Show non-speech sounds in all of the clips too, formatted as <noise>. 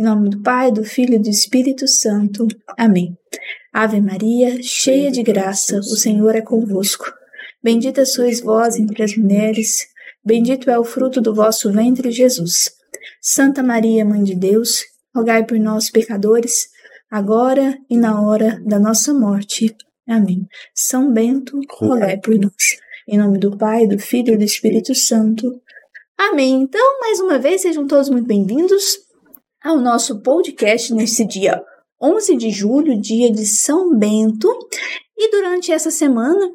Em nome do Pai, do Filho e do Espírito Santo. Amém. Ave Maria, cheia de graça, o Senhor é convosco. Bendita sois vós entre as mulheres, bendito é o fruto do vosso ventre, Jesus. Santa Maria, Mãe de Deus, rogai por nós, pecadores, agora e na hora da nossa morte. Amém. São Bento, rogai por nós. Em nome do Pai, do Filho e do Espírito Santo. Amém. Então, mais uma vez, sejam todos muito bem-vindos ao nosso podcast nesse dia 11 de julho, dia de São Bento. E durante essa semana,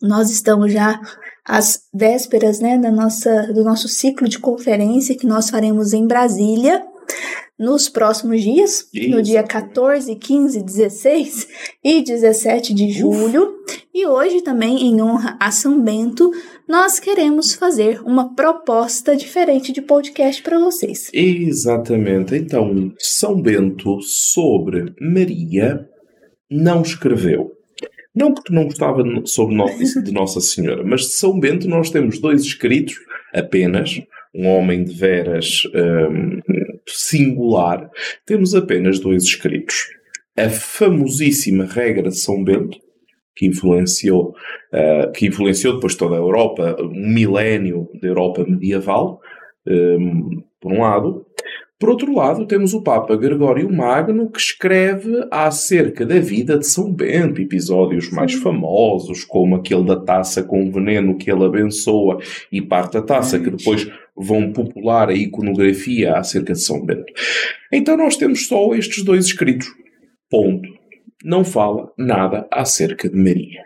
nós estamos já às vésperas né, da nossa, do nosso ciclo de conferência que nós faremos em Brasília nos próximos dias, Isso. no dia 14, 15, 16 e 17 de julho. E hoje também, em honra a São Bento, nós queremos fazer uma proposta diferente de podcast para vocês. Exatamente. Então, São Bento sobre Maria não escreveu. Não porque não gostava sobre de Nossa Senhora, mas de São Bento nós temos dois escritos apenas, um homem de veras um, singular, temos apenas dois escritos. A famosíssima regra de São Bento, que influenciou, uh, que influenciou depois toda a Europa, um milénio da Europa medieval, um, por um lado. Por outro lado, temos o Papa Gregório Magno, que escreve acerca da vida de São Bento, episódios mais famosos, como aquele da taça com veneno que ele abençoa e parte da taça, que depois vão popular a iconografia acerca de São Bento. Então nós temos só estes dois escritos. Ponto não fala nada acerca de Maria.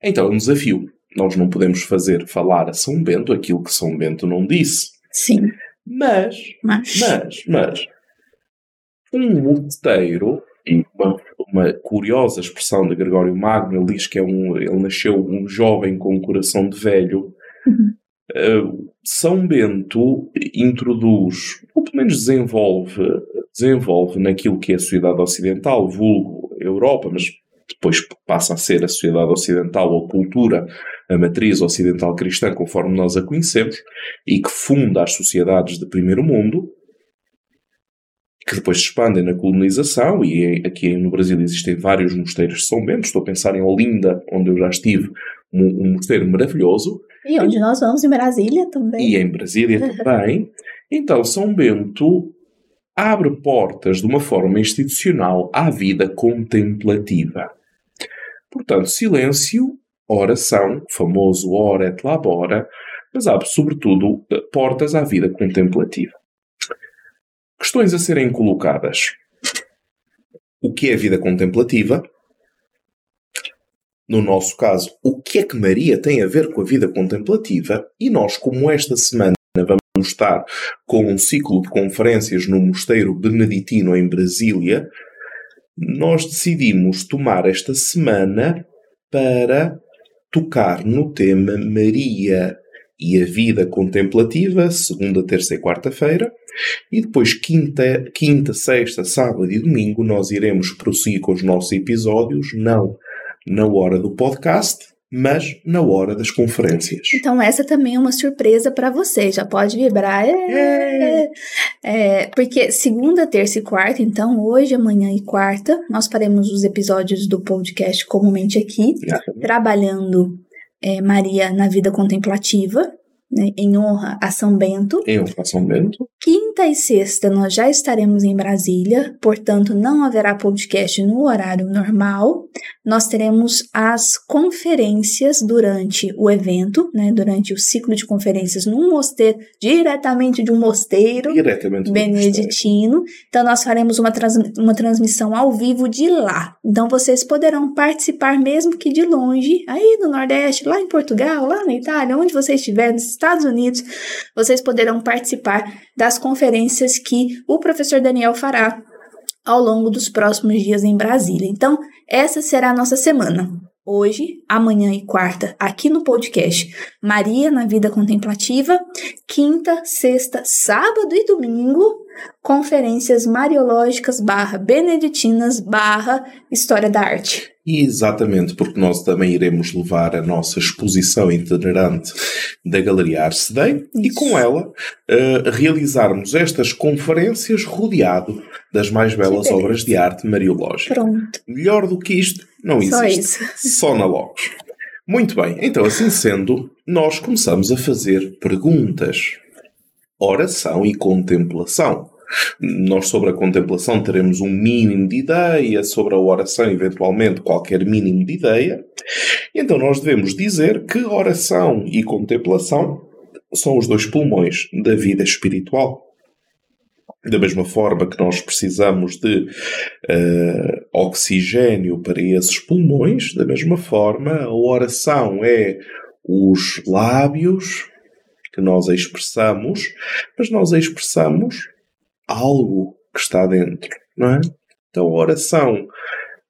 Então é um desafio. Nós não podemos fazer falar a São Bento aquilo que São Bento não disse. Sim. Mas, mas, mas, mas um moteiro, e uma, uma, curiosa expressão de Gregório Magno, ele diz que é um, ele nasceu um jovem com um coração de velho. Uhum. Uh, São Bento introduz, ou pelo menos desenvolve, desenvolve naquilo que é a sociedade ocidental, vulgo Europa, mas depois passa a ser a sociedade ocidental ou cultura, a matriz ocidental cristã, conforme nós a conhecemos, e que funda as sociedades de primeiro mundo, que depois se expandem na colonização, e aqui no Brasil existem vários mosteiros de São Bento, estou a pensar em Olinda, onde eu já estive, um, um mosteiro maravilhoso. E onde nós vamos, em Brasília também. E em Brasília <laughs> também. Então, São Bento abre portas de uma forma institucional à vida contemplativa. Portanto, silêncio, oração, famoso ora et labora, mas abre, sobretudo, portas à vida contemplativa. Questões a serem colocadas. O que é a vida contemplativa? No nosso caso, o que é que Maria tem a ver com a vida contemplativa? E nós, como esta semana vamos estar com um ciclo de conferências no Mosteiro Beneditino em Brasília, nós decidimos tomar esta semana para tocar no tema Maria e a vida contemplativa, segunda, terça e quarta-feira, e depois quinta, quinta, sexta, sábado e domingo nós iremos prosseguir com os nossos episódios, não na hora do podcast, mas na hora das conferências. Então, essa também é uma surpresa para você, já pode vibrar. É, é, porque segunda, terça e quarta, então, hoje, amanhã e quarta, nós faremos os episódios do podcast comumente aqui, trabalhando é, Maria na vida contemplativa né, em honra a São Bento. Em honra a São Bento. Quinta e sexta nós já estaremos em Brasília, portanto não haverá podcast no horário normal. Nós teremos as conferências durante o evento, né, durante o ciclo de conferências num mosteiro, diretamente de um mosteiro diretamente beneditino. Então nós faremos uma, trans, uma transmissão ao vivo de lá. Então vocês poderão participar mesmo que de longe, aí no Nordeste, lá em Portugal, lá na Itália, onde você estiver, Estados Unidos, vocês poderão participar das conferências que o professor Daniel fará ao longo dos próximos dias em Brasília. Então, essa será a nossa semana. Hoje, amanhã e quarta, aqui no podcast Maria na Vida Contemplativa. Quinta, sexta, sábado e domingo, Conferências Mariológicas barra Beneditinas barra História da Arte. E exatamente porque nós também iremos levar a nossa exposição itinerante da Galeria Arce Day e com ela uh, realizarmos estas conferências rodeado das mais belas obras de arte mariológica. Pronto. Melhor do que isto, não Só existe. isso. <laughs> Só na Logos. Muito bem, então assim sendo, nós começamos a fazer perguntas. Oração e contemplação. Nós sobre a contemplação teremos um mínimo de ideia, sobre a oração, eventualmente, qualquer mínimo de ideia. Então nós devemos dizer que oração e contemplação são os dois pulmões da vida espiritual. Da mesma forma que nós precisamos de eh, oxigênio para esses pulmões, da mesma forma a oração é os lábios que nós expressamos, mas nós expressamos algo que está dentro, não é? Então a oração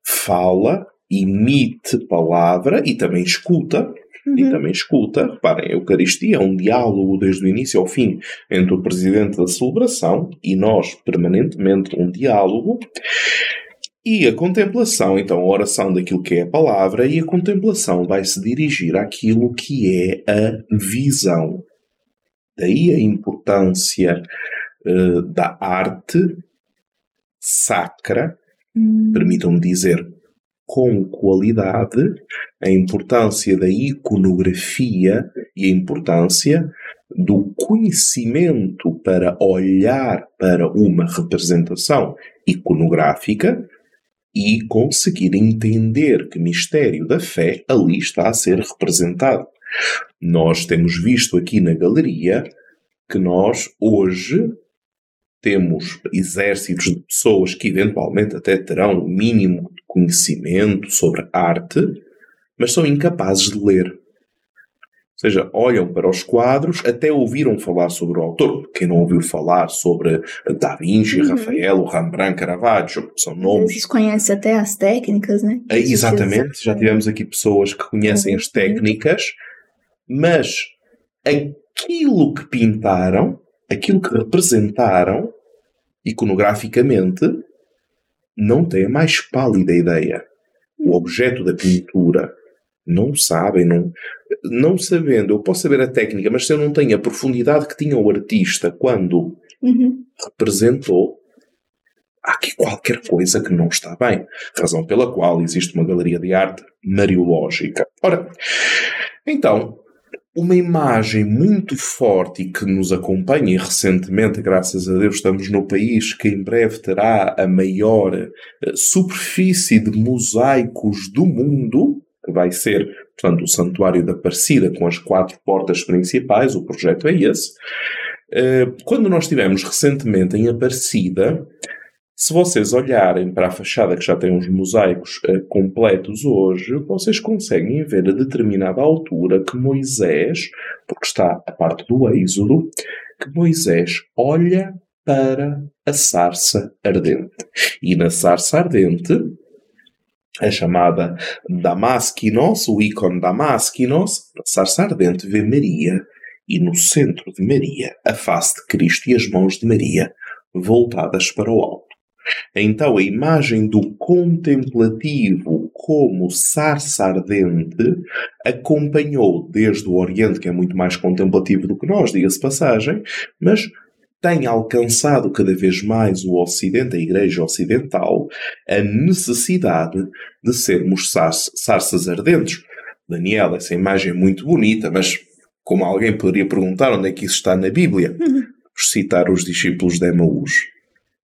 fala, emite palavra e também escuta. E Uhum. também escuta, reparem, a Eucaristia é um diálogo desde o início ao fim entre o presidente da celebração e nós, permanentemente, um diálogo. E a contemplação, então, a oração daquilo que é a palavra, e a contemplação vai se dirigir àquilo que é a visão. Daí a importância eh, da arte sacra, Hum, permitam-me dizer, com qualidade, a importância da iconografia e a importância do conhecimento para olhar para uma representação iconográfica e conseguir entender que mistério da fé ali está a ser representado. Nós temos visto aqui na galeria que nós hoje temos exércitos de pessoas que eventualmente até terão o mínimo de conhecimento sobre arte, mas são incapazes de ler. Ou seja, olham para os quadros, até ouviram falar sobre o autor. Quem não ouviu falar sobre Da Vinci, Uhum. Rafael, Rembrandt, Caravaggio, são nomes vezes conhece até as técnicas, né? é, Exatamente, já tivemos aqui pessoas que conhecem as Uhum. técnicas, mas aquilo que pintaram, aquilo que representaram iconograficamente, não têm a mais pálida ideia. O objeto da pintura não sabem, não, não sabendo, eu posso saber a técnica, mas se eu não tenho a profundidade que tinha o artista quando Uhum. representou, há aqui qualquer coisa que não está bem. Razão pela qual existe uma galeria de arte mariológica. Ora, então, uma imagem muito forte e que nos acompanha, e recentemente, graças a Deus, estamos no país que em breve terá a maior eh, superfície de mosaicos do mundo, que vai ser, portanto, o Santuário da Aparecida com as quatro portas principais, o projeto é esse. Eh, Quando nós estivemos recentemente em Aparecida, se vocês olharem para a fachada que já tem uns mosaicos eh, completos hoje, vocês conseguem ver a determinada altura que Moisés, porque está a parte do Êxodo, que Moisés olha para a sarça ardente. E na sarça ardente, a chamada Damasquinos, o ícone Damasquinos, na sarça ardente vê Maria, e no centro de Maria, a face de Cristo e as mãos de Maria voltadas para o alto. Então a imagem do contemplativo como sarça ardente acompanhou desde o Oriente, que é muito mais contemplativo do que nós, diga-se passagem, mas tem alcançado cada vez mais o Ocidente, a Igreja Ocidental, a necessidade de sermos sars- sarças ardentes. Daniel, essa imagem é muito bonita, mas como alguém poderia perguntar onde é que isso está na Bíblia? Vamos citar os discípulos de Emaús.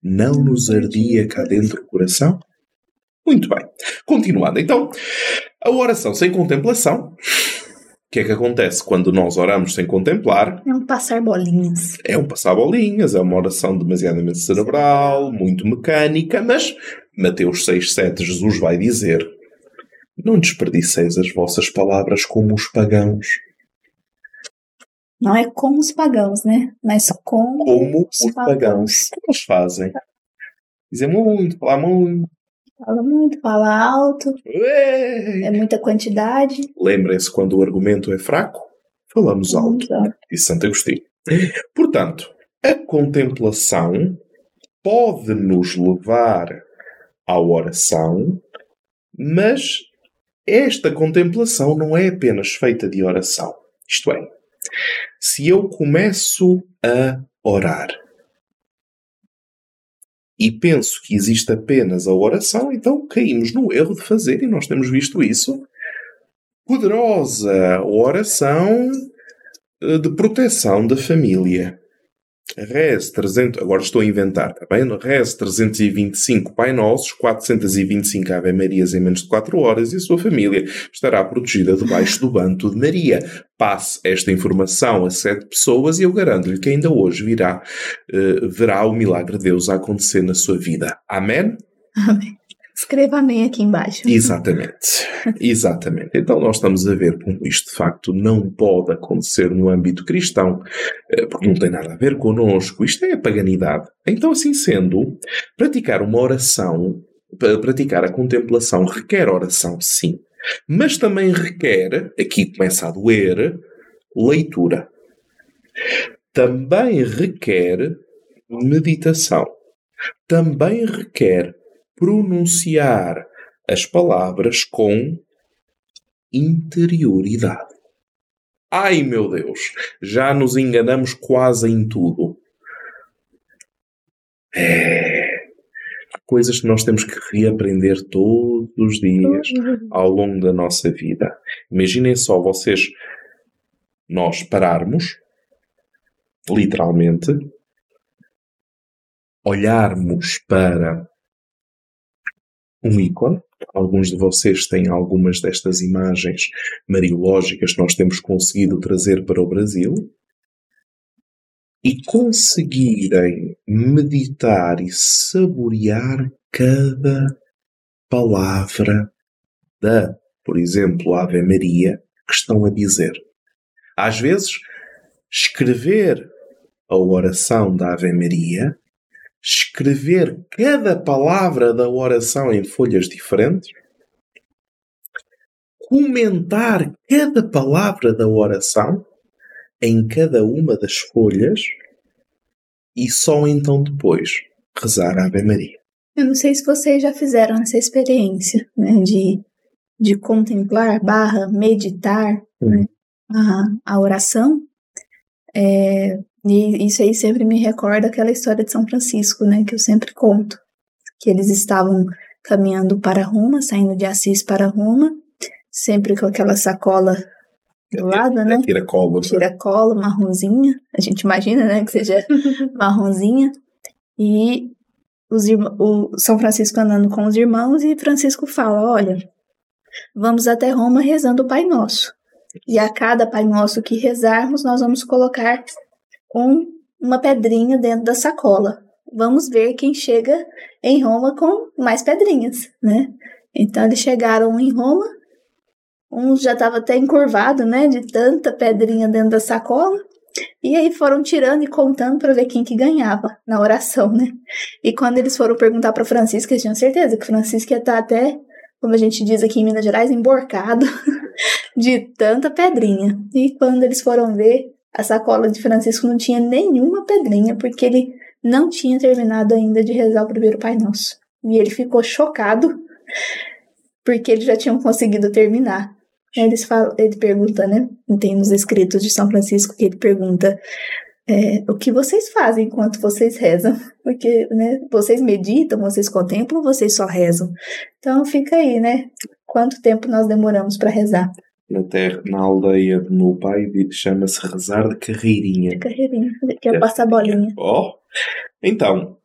Não nos ardia cá dentro o coração? Muito bem. Continuando. Então, a oração sem contemplação. O que é que acontece quando nós oramos sem contemplar? É um passar bolinhas. É um passar bolinhas, é uma oração demasiadamente cerebral, muito mecânica, mas Mateus 6,7 Jesus vai dizer: Não desperdiceis as vossas palavras como os pagãos, Não é como os pagãos, né? Mas como, como os pagãos. O que eles fazem? Dizem muito, falar muito. Fala muito, fala alto, Ué! é muita quantidade. Lembrem-se quando o argumento é fraco, falamos alto. Exato. Disse Santo Agostinho. Portanto, a contemplação pode nos levar à oração, mas esta contemplação não é apenas feita de oração. Isto é, se eu começo a orar e penso que existe apenas a oração, então caímos no erro de fazer, e nós temos visto isso, poderosa oração eh, de proteção da família. Res 300, agora estou a inventar, está bem? Res 325 Pai Nossos, 425 Ave Marias em menos de 4 horas e a sua família estará protegida debaixo do banto de Maria. Passe esta informação a sete pessoas e eu garanto-lhe que ainda hoje virá, uh, verá o milagre de Deus a acontecer na sua vida. Amém? Amém. Escreva amém aqui embaixo. Exatamente. Exatamente. Então nós estamos a ver como isto de facto não pode acontecer no âmbito cristão, eh, porque não tem nada a ver connosco. Isto é a paganidade. Então, assim sendo, praticar uma oração, praticar a contemplação requer oração, sim. Mas também requer, aqui começa a doer, leitura. Também requer meditação. Também requer pronunciar as palavras com interioridade. Ai meu Deus, já nos enganamos quase em tudo. É. Coisas que nós temos que reaprender todos os dias ao longo da nossa vida. Imaginem só vocês, nós pararmos, literalmente, olharmos para um ícone. Alguns de vocês têm algumas destas imagens mariológicas que nós temos conseguido trazer para o Brasil. E conseguirem meditar e saborear cada palavra da, por exemplo, Ave Maria que estão a dizer. Às vezes, escrever a oração da Ave Maria escrever cada palavra da oração em folhas diferentes, comentar cada palavra da oração em cada uma das folhas e só então depois rezar a Ave Maria. Eu não sei se vocês já fizeram essa experiência né, de, de contemplar barra meditar uhum. né, a, a oração. É, e isso aí sempre me recorda aquela história de São Francisco, né, que eu sempre conto, que eles estavam caminhando para Roma, saindo de Assis para Roma, sempre com aquela sacola do lado, né? Tira-colo. Né? Tira-colo, marronzinha. A gente imagina, né, que seja <laughs> marronzinha. E os o São Francisco andando com os irmãos e Francisco fala, olha, vamos até Roma rezando o Pai Nosso. E a cada Pai Nosso que rezarmos, nós vamos colocar com uma pedrinha dentro da sacola. Vamos ver quem chega em Roma com mais pedrinhas, né? Então eles chegaram em Roma, um já estava até encurvado, né, de tanta pedrinha dentro da sacola. E aí foram tirando e contando para ver quem que ganhava na oração, né? E quando eles foram perguntar para Francisco, eles tinham certeza que Francisco ia estar tá até, como a gente diz aqui em Minas Gerais, emborcado <laughs> de tanta pedrinha. E quando eles foram ver, a sacola de Francisco não tinha nenhuma pedrinha, porque ele não tinha terminado ainda de rezar o primeiro Pai Nosso. E ele ficou chocado, porque eles já tinham conseguido terminar. Eles falam, ele pergunta, né? Tem nos escritos de São Francisco que ele pergunta é, o que vocês fazem enquanto vocês rezam? Porque, né, vocês meditam, vocês contemplam, vocês só rezam. Então fica aí, né? Quanto tempo nós demoramos para rezar? Na terra, na aldeia do meu pai, chama-se rezar de carreirinha. De carreirinha, que é passar bolinha. Oh, então,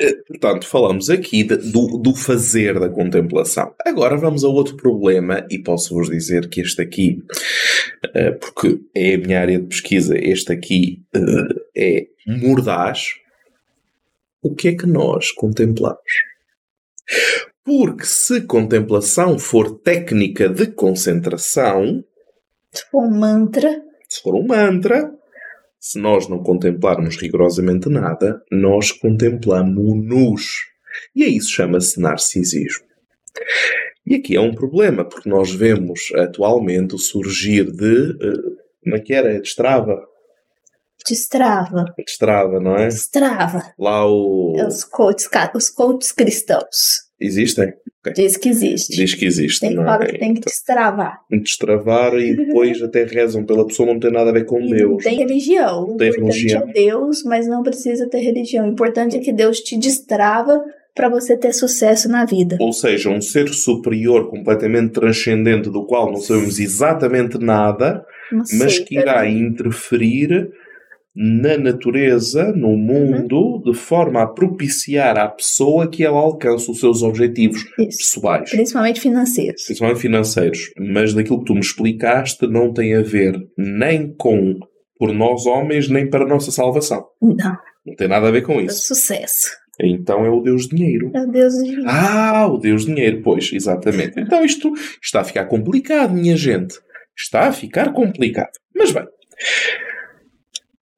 eh, portanto, falamos aqui de, do, do fazer da contemplação. Agora vamos a outro problema, e posso-vos dizer que este aqui, eh, porque é a minha área de pesquisa, este aqui eh, é mordaz. O que é que nós contemplamos? Porque se contemplação for técnica de concentração. Se for um mantra. Se for um mantra. Se nós não contemplarmos rigorosamente nada, nós contemplamos-nos. E isso chama-se narcisismo. E aqui é um problema, porque nós vemos atualmente o surgir de. Uh, como é que era? Destrava? Destrava. Destrava, não é? Destrava. Lá o. Os coaches, os coaches cristãos. Existem? Diz que existe. Diz que existe, Tem que não falar é? que tem que destravar. Destravar e depois <laughs> até rezam pela pessoa, não tem nada a ver com E não Deus. tem religião. O Tem importante religião. é Deus, mas não precisa ter religião. O importante é que Deus te destrava para você ter sucesso na vida. Ou seja, um ser superior, completamente transcendente, do qual não sabemos exatamente nada, mas que irá interferir na natureza, no mundo, de forma a propiciar à pessoa que ela alcance os seus objetivos Isso. pessoais, Principalmente financeiros. principalmente financeiros. Mas daquilo que tu me explicaste, não tem a ver nem com por nós homens, nem para a nossa salvação. Não, Não tem nada a ver com é isso. sucesso. Então é o Deus Dinheiro. Meu Deus do céu. Ah, o Deus Dinheiro, pois, exatamente. <laughs> Então isto está a ficar complicado, minha gente. Está a ficar complicado. Mas bem,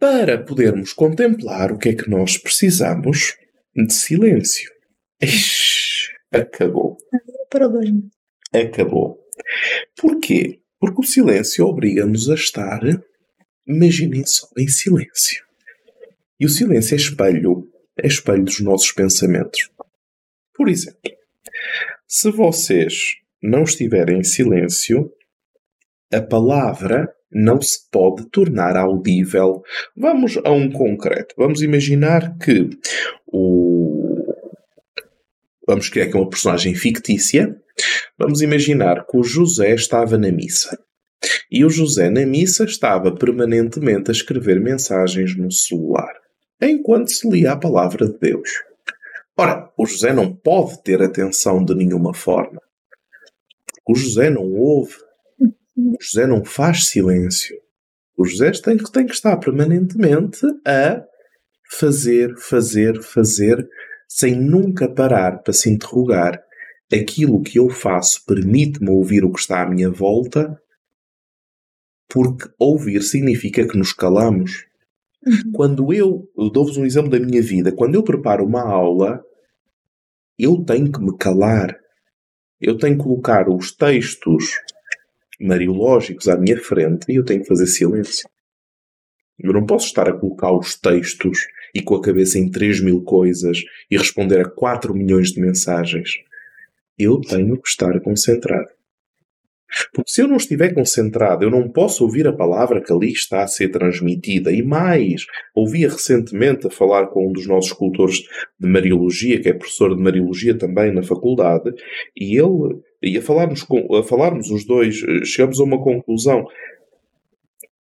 para podermos contemplar o que é que nós precisamos de silêncio. Ixi, acabou. problema. Acabou. Porquê? Porque o silêncio obriga-nos a estar, imaginem só, em silêncio. E o silêncio é espelho, é espelho dos nossos pensamentos. Por exemplo, se vocês não estiverem em silêncio, a palavra não se pode tornar audível. Vamos a um concreto. Vamos imaginar que o. Vamos criar aqui uma personagem fictícia. Vamos imaginar que o José estava na missa. E o José na missa estava permanentemente a escrever mensagens no celular, enquanto se lia a palavra de Deus. Ora, o José não pode ter atenção de nenhuma forma. O José não ouve. O José não faz silêncio. O José tem que, tem que estar permanentemente a fazer, fazer, fazer, sem nunca parar para se interrogar. Aquilo que eu faço permite-me ouvir o que está à minha volta, porque ouvir significa que nos calamos. Quando eu, eu dou-vos um exemplo da minha vida, quando eu preparo uma aula, eu tenho que me calar. Eu tenho que colocar os textos mariológicos à minha frente e eu tenho que fazer silêncio. Eu não posso estar a colocar os textos e com a cabeça em 3 mil coisas e responder a 4 milhões de mensagens. Eu tenho que estar concentrado. Porque se eu não estiver concentrado, eu não posso ouvir a palavra que ali está a ser transmitida. E mais, ouvia recentemente a falar com um dos nossos escultores de Mariologia, que é professor de Mariologia também na faculdade, e ele ia falarmos, com, a falarmos os dois, eh, chegamos a uma conclusão.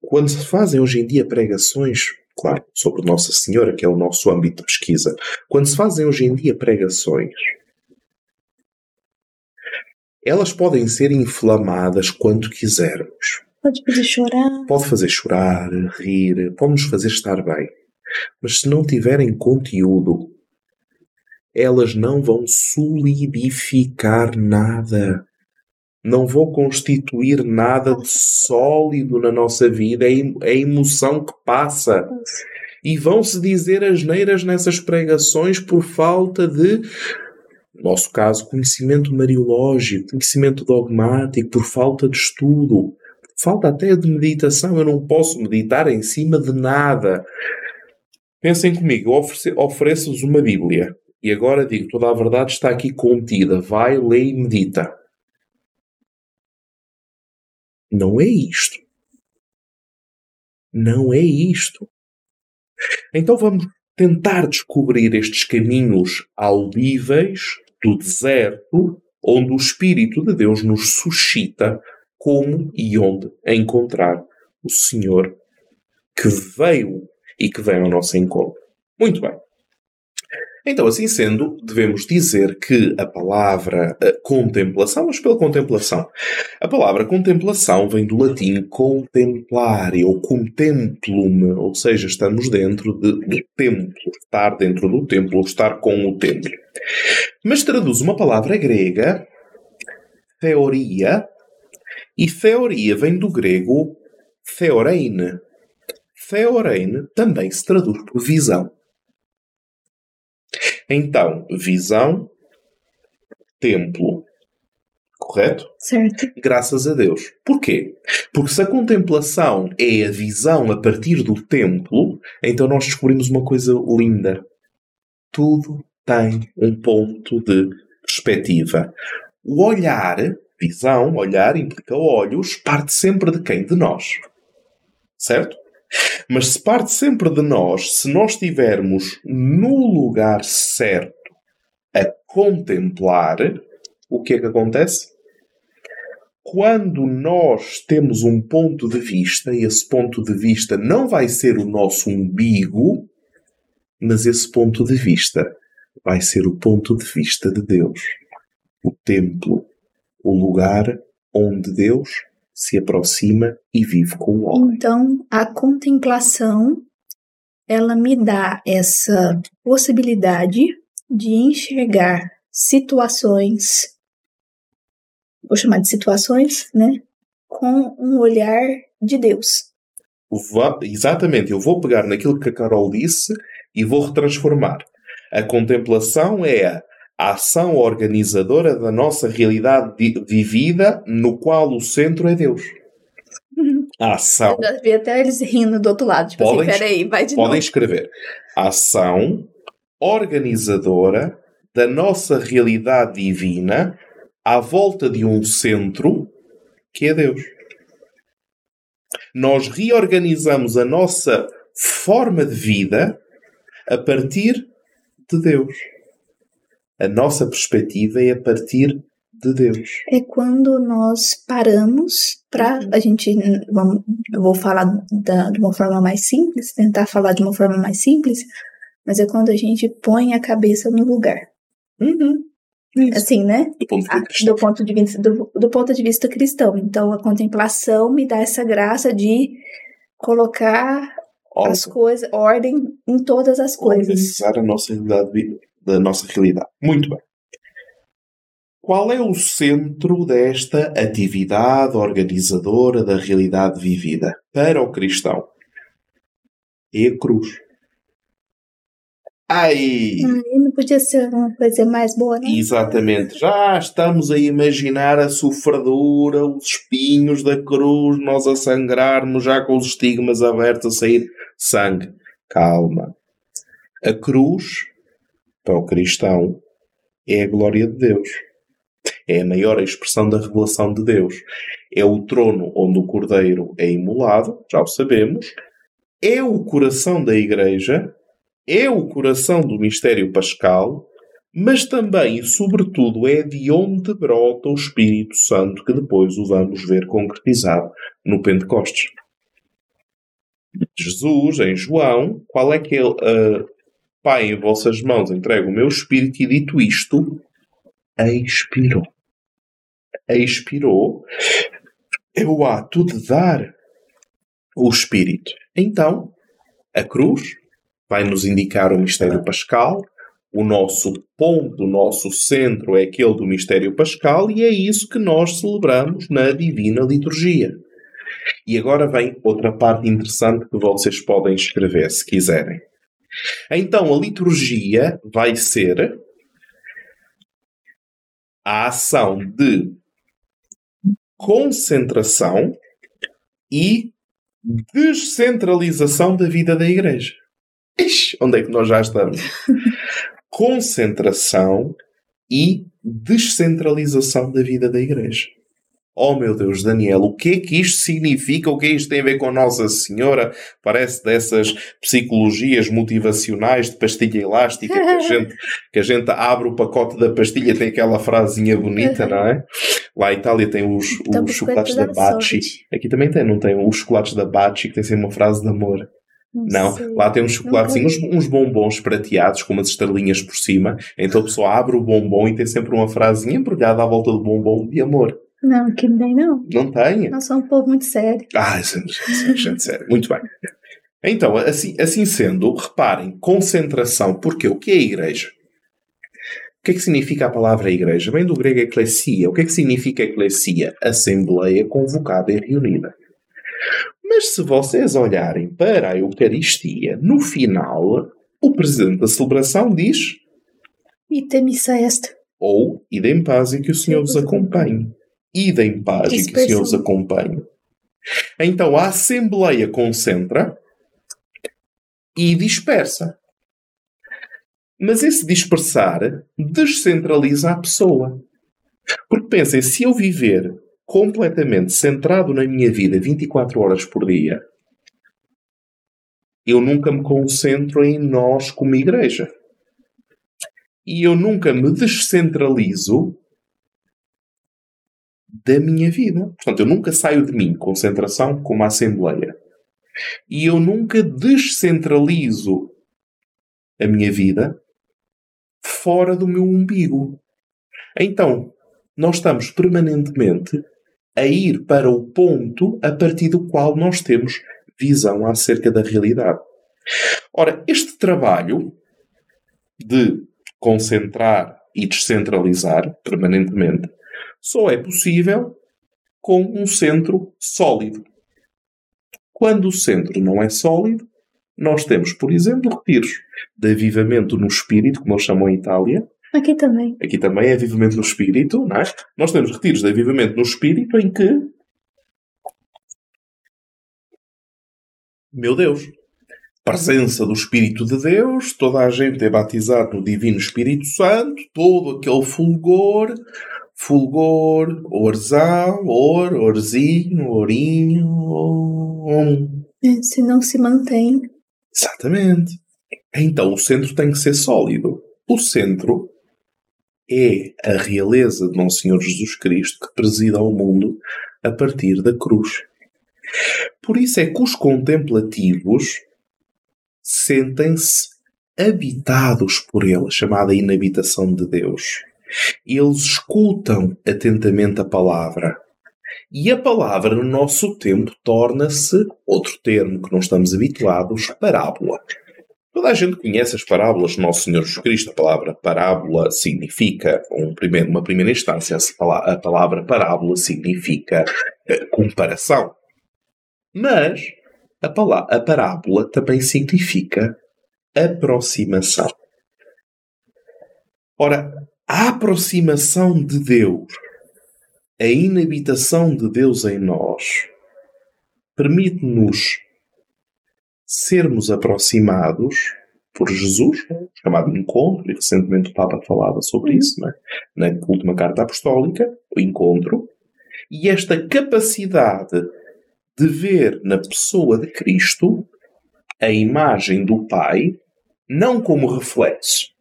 Quando se fazem hoje em dia pregações, claro, sobre Nossa Senhora, que é o nosso âmbito de pesquisa, quando se fazem hoje em dia pregações, elas podem ser inflamadas quando quisermos. Pode fazer chorar. Pode fazer chorar, rir, pode nos fazer estar bem. Mas se não tiverem conteúdo, elas não vão solidificar nada. Não vão constituir nada de sólido na nossa vida. É a emoção que passa. E vão-se dizer asneiras nessas pregações por falta de no nosso caso, conhecimento mariológico, conhecimento dogmático, por falta de estudo, falta até de meditação. Eu não posso meditar em cima de nada. Pensem comigo, ofereço-vos uma Bíblia e agora digo: toda a verdade está aqui contida. Vai, lê e medita. Não é isto. Não é isto. Então vamos tentar descobrir estes caminhos audíveis do deserto, onde o Espírito de Deus nos suscita como e onde encontrar o Senhor que veio e que vem ao nosso encontro. Muito bem. Então, assim sendo, devemos dizer que a palavra eh, contemplação, mas pela contemplação, a palavra contemplação vem do latim contemplare ou contemplum, ou seja, estamos dentro de, do templo, estar dentro do templo, ou estar com o templo. Mas traduz uma palavra grega, theoria, e theoria vem do grego theorein. Theorein também se traduz por visão. Então, visão, templo, Correto? Certo. Graças a Deus. Porquê? Porque se a contemplação é a visão a partir do templo, então nós descobrimos uma coisa linda. Tudo tem um ponto de perspectiva. O olhar, visão, olhar implica olhos, parte sempre de quem? De nós. Certo? Mas se parte sempre de nós, se nós estivermos no lugar certo a contemplar, o que é que acontece? Quando nós temos um ponto de vista, e esse ponto de vista não vai ser o nosso umbigo, mas esse ponto de vista vai ser o ponto de vista de Deus. O templo, o lugar onde Deus se aproxima e vive com o homem. Então, a contemplação ela me dá essa possibilidade de enxergar situações vou chamar de situações, né? Com um olhar de Deus. Exatamente, eu vou pegar naquilo que a Carol disse e vou retransformar. A contemplação é a ação organizadora da nossa realidade vivida, no qual o centro é Deus. A ação. Eu vi até eles rindo do outro lado. Tipo assim, podem, assim, peraí, vai de Podem novo. escrever. A ação organizadora da nossa realidade divina à volta de um centro que é Deus. Nós reorganizamos a nossa forma de vida a partir de Deus. A nossa perspectiva é a partir de Deus. É quando nós paramos para a gente, vamos, eu vou falar da, de uma forma mais simples, tentar falar de uma forma mais simples, mas é quando a gente põe a cabeça no lugar. Uhum. Isso. Assim, né? Do ponto, ah, do, ponto de vista, do, do ponto de vista cristão. Então, a contemplação me dá essa graça de colocar ordem. as coisas, ordem em todas as coisas. Organizar a nossa realidade, da nossa realidade. Muito bem. Qual é o centro desta atividade organizadora da realidade vivida para o cristão? É a cruz. Ai! Ai, não podia ser uma coisa mais boa, né? Exatamente. Já estamos a imaginar a sofredura, os espinhos da cruz, nós a sangrarmos, já com os estigmas abertos a sair sangue. Calma. A cruz, para o cristão, é a glória de Deus. É a maior expressão da revelação de Deus. É o trono onde o cordeiro é imolado, já o sabemos. É o coração da igreja é o coração do mistério pascal, mas também e sobretudo é de onde brota o Espírito Santo que depois o vamos ver concretizado no Pentecostes. Jesus, em João, qual é que ele, uh, Pai, em vossas mãos entrego o meu Espírito e dito isto, expirou. Expirou é o ato de dar o Espírito. Então, a cruz vai nos indicar o mistério pascal. O nosso ponto, o nosso centro é aquele do mistério pascal e é isso que nós celebramos na divina liturgia. E agora vem outra parte interessante que vocês podem escrever se quiserem. Então a liturgia vai ser a ação de concentração e descentralização da vida da igreja. Ixi, onde é que nós já estamos? <laughs> Concentração e descentralização da vida da igreja. Oh meu Deus, Daniel, o que é que isto significa? O que é que isto tem a ver com Nossa Senhora? Parece dessas psicologias motivacionais de pastilha elástica que a <laughs> gente, que a gente abre o pacote da pastilha tem aquela frasinha bonita, não é? Lá em Itália tem os, os chocolates da Baci. Aqui também tem, não tem? Os chocolates da Baci que tem sempre uma frase de amor. Não, não lá tem uns chocolates, uns, uns bombons prateados com umas estrelinhas por cima. Então a pessoa abre o bombom e tem sempre uma frasinha embrulhada à volta do bombom de amor. Não, aqui não tem, não. Não tem? Nós somos um povo muito sério. Ah, gente, gente sério. Muito bem. Então, assim, assim sendo, reparem, concentração, porque o que é a igreja? O que é que significa a palavra igreja? Vem do grego eclesia. O que é que significa eclesia? Assembleia convocada e reunida. Mas se vocês olharem para a Eucaristia, no final, o presidente da celebração diz: Ite missa est. Ou, idem paz e que o Senhor vos acompanhe. Ida em paz e que o Senhor os acompanhe. Então a Assembleia concentra e dispersa. Mas esse dispersar descentraliza a pessoa. Porque pensem, se eu viver completamente centrado na minha vida 24 horas por dia, eu nunca me concentro em nós como igreja. E eu nunca me descentralizo da minha vida. Portanto, eu nunca saio de mim, concentração como Assembleia. E eu nunca descentralizo a minha vida fora do meu umbigo. Então, nós estamos permanentemente a ir para o ponto a partir do qual nós temos visão acerca da realidade. Ora, este trabalho de concentrar e descentralizar permanentemente só é possível com um centro sólido. Quando o centro não é sólido, nós temos, por exemplo, retiros de avivamento no espírito, como eles chamam em Itália. Aqui também. Aqui também é avivamento no espírito, não é? Nós temos retiros de avivamento no espírito em que. Meu Deus! Presença do Espírito de Deus, toda a gente é batizada no Divino Espírito Santo, todo aquele fulgor, fulgor, orzal, or, orzinho, orinho, om. É, se não se mantém. Exatamente. Então o centro tem que ser sólido. O centro é a realeza de Nosso Senhor Jesus Cristo que presida ao mundo a partir da cruz. Por isso é que os contemplativos sentem-se habitados por Ele, chamada inabitação de Deus. Eles escutam atentamente a palavra. E a palavra, no nosso tempo, torna-se outro termo que não estamos habituados, parábola. Toda a gente conhece as parábolas de Nosso Senhor Jesus Cristo. A palavra parábola significa, um primeiro, uma primeira instância, a palavra parábola significa uh, comparação. Mas a, palavra, a parábola também significa aproximação. Ora, a aproximação de Deus, a inabitação de Deus em nós, permite-nos sermos aproximados por Jesus, chamado encontro, e recentemente o Papa falava sobre isso, é? na última carta apostólica, o encontro, e esta capacidade de ver na pessoa de Cristo a imagem do Pai, não como reflexo,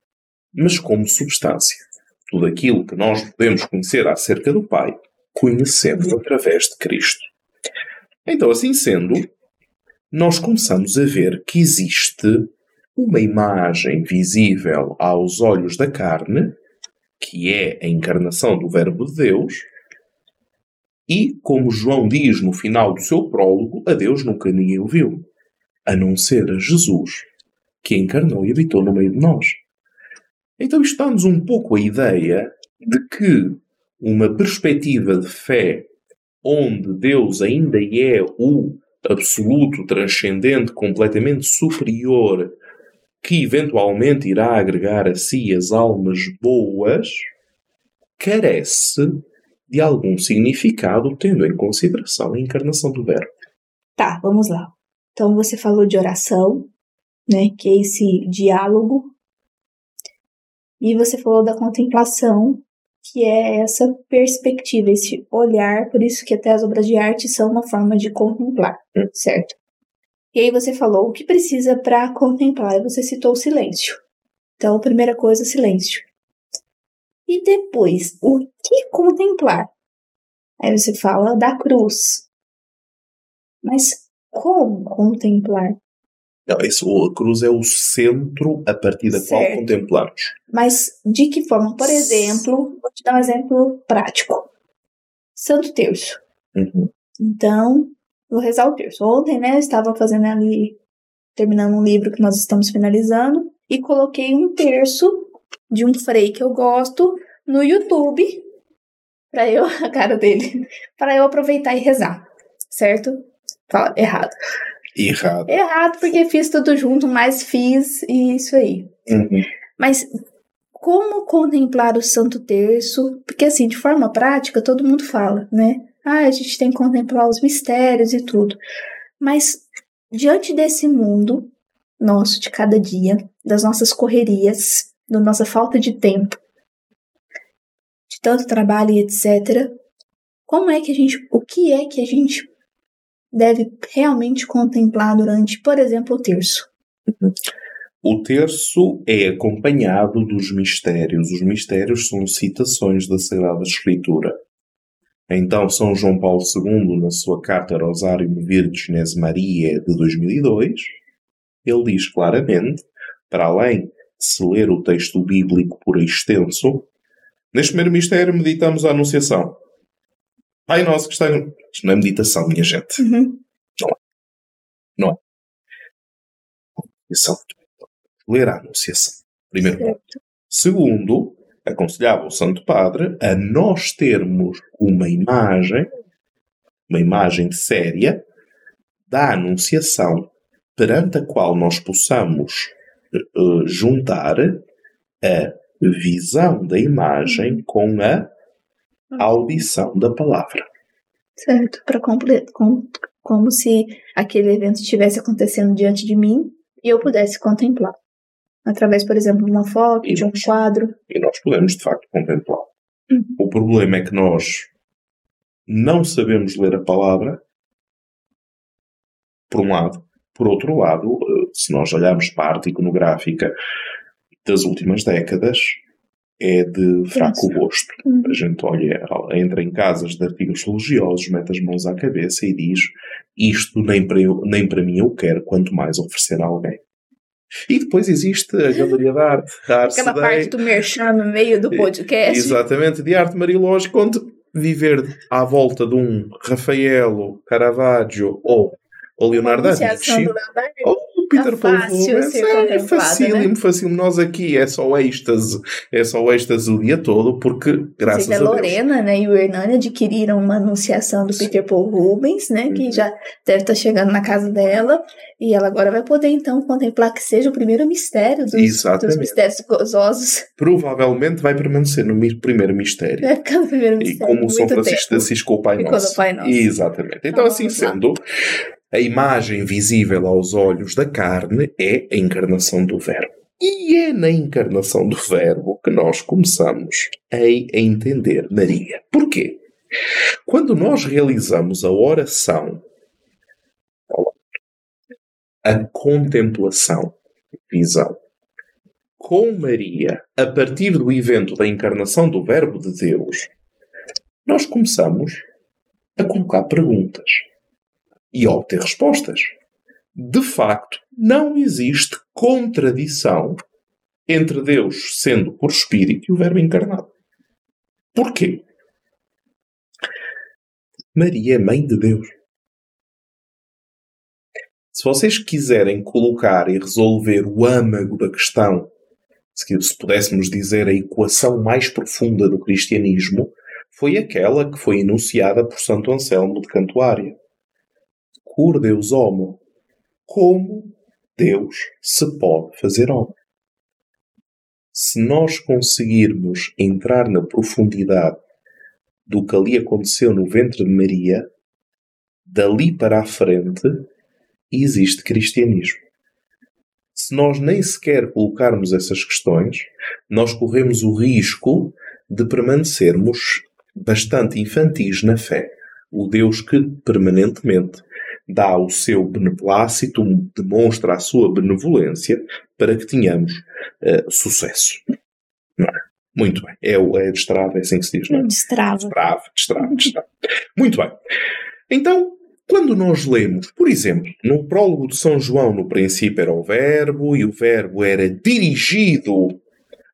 mas como substância tudo aquilo que nós podemos conhecer acerca do Pai, conhecemos através de Cristo. Então, assim sendo, nós começamos a ver que existe uma imagem visível aos olhos da carne, que é a encarnação do Verbo de Deus, e, como João diz no final do seu prólogo, a Deus nunca ninguém o viu, a não ser a Jesus, que encarnou e habitou no meio de nós. Então dá-nos um pouco a ideia de que uma perspectiva de fé onde Deus ainda é o absoluto, transcendente, completamente superior, que eventualmente irá agregar a si as almas boas, carece de algum significado, tendo em consideração a encarnação do Verbo. Tá, vamos lá. Então você falou de oração, né, que é esse diálogo e você falou da contemplação, que é essa perspectiva, esse olhar, por isso que até as obras de arte são uma forma de contemplar, certo? E aí você falou o que precisa para contemplar, e você citou o silêncio. Então, a primeira coisa, silêncio. E depois, o que contemplar? Aí você fala da cruz. Mas como contemplar? Não, esse, a cruz é o centro a partir da certo. qual contemplamos. Mas de que forma? Por exemplo, vou te dar um exemplo prático. Santo Terço. Uhum. Então, vou rezar o terço. Ontem, né, eu estava fazendo ali, terminando um livro que nós estamos finalizando, e coloquei um terço de um frei que eu gosto no YouTube, para eu, <laughs> a cara dele, <laughs> para eu aproveitar e rezar, certo? Fala, errado. Errado. Errado, porque fiz tudo junto, mas fiz e isso aí. Uhum. Mas como contemplar o Santo Terço, porque assim, de forma prática, todo mundo fala, né? Ah, a gente tem que contemplar os mistérios e tudo. Mas diante desse mundo nosso de cada dia, das nossas correrias, da nossa falta de tempo, de tanto trabalho e etc, como é que a gente, o que é que a gente deve realmente contemplar durante, por exemplo, o terço? O terço é acompanhado dos mistérios. Os mistérios são citações da Sagrada Escritura. Então, São João Paulo II, na sua carta Rosário Virgenes Maria de 2002, ele diz claramente, para além de se ler o texto bíblico por extenso, neste primeiro mistério meditamos a Anunciação. Que está em... Isto não é meditação, minha gente. Uhum. Não é. Não é. Ler a Anunciação. Primeiro ponto. Segundo, aconselhava o Santo Padre a nós termos uma imagem, uma imagem séria, da Anunciação, perante a qual nós possamos uh, juntar a visão da imagem com a audição da palavra. Certo, para com, como se aquele evento estivesse acontecendo diante de mim e eu pudesse contemplar através, por exemplo, de uma foto, e de um quadro. E nós podemos, de facto, contemplar. Uhum. O problema é que nós não sabemos ler a palavra, por um lado. Por outro lado, eh, se nós olharmos para a arte iconográfica das últimas décadas, é de fraco gosto. Uhum. A gente olha, entra em casas de artigos religiosos, mete as mãos à cabeça e diz isto nem para, eu, nem para mim eu quero, quanto mais oferecer a alguém. E depois existe a Galeria de Arte. A arte Aquela parte do merchan no meio do podcast. Exatamente, de arte marilógica, onde viver à volta de um Rafaelo, Caravaggio ou, ou Leonardo da Vinci. Ou Peter Paul Rubens é facílimo, né? facílimo. Nós aqui é só êxtase, é só êxtase o dia todo, porque graças Inclusive, a, a Lorena né, e o Hernani adquiriram uma anunciação do Peter Paul Rubens, né, que uhum. já deve estar chegando na casa dela, e ela agora vai poder então contemplar que seja o primeiro mistério dos, dos mistérios gozosos. Provavelmente vai permanecer no primeiro mistério. É, o primeiro mistério. E como São Francisco de Assis com o Pai Nosso. Pai Nosso. Exatamente. Então, tá, assim sendo, a imagem visível aos olhos da carne é a encarnação do Verbo. E é na encarnação do Verbo que nós começamos a entender Maria. Porquê? Quando nós realizamos a oração, a contemplação, visão, com Maria, a partir do evento da encarnação do Verbo de Deus, nós começamos a colocar perguntas e obter respostas. De facto, não existe contradição entre Deus sendo por Espírito e o Verbo encarnado. Porquê? Maria é mãe de Deus. Se vocês quiserem colocar e resolver o âmago da questão, se pudéssemos dizer a equação mais profunda do cristianismo, foi aquela que foi enunciada por Santo Anselmo de Cantuária cur Deus homo. Como Deus se pode fazer homem? Se nós conseguirmos entrar na profundidade do que ali aconteceu no ventre de Maria, dali para a frente existe cristianismo. Se nós nem sequer colocarmos essas questões, nós corremos o risco de permanecermos bastante infantis na fé. O Deus que permanentemente dá o seu beneplácito, demonstra a sua benevolência para que tenhamos uh, sucesso. É? Muito bem. É, é destrava, é assim que se diz, não é? Destrava. Destrava, destrava, destrava. Muito bem. Então, quando nós lemos, por exemplo, no prólogo de São João, no princípio era o Verbo, e o Verbo era dirigido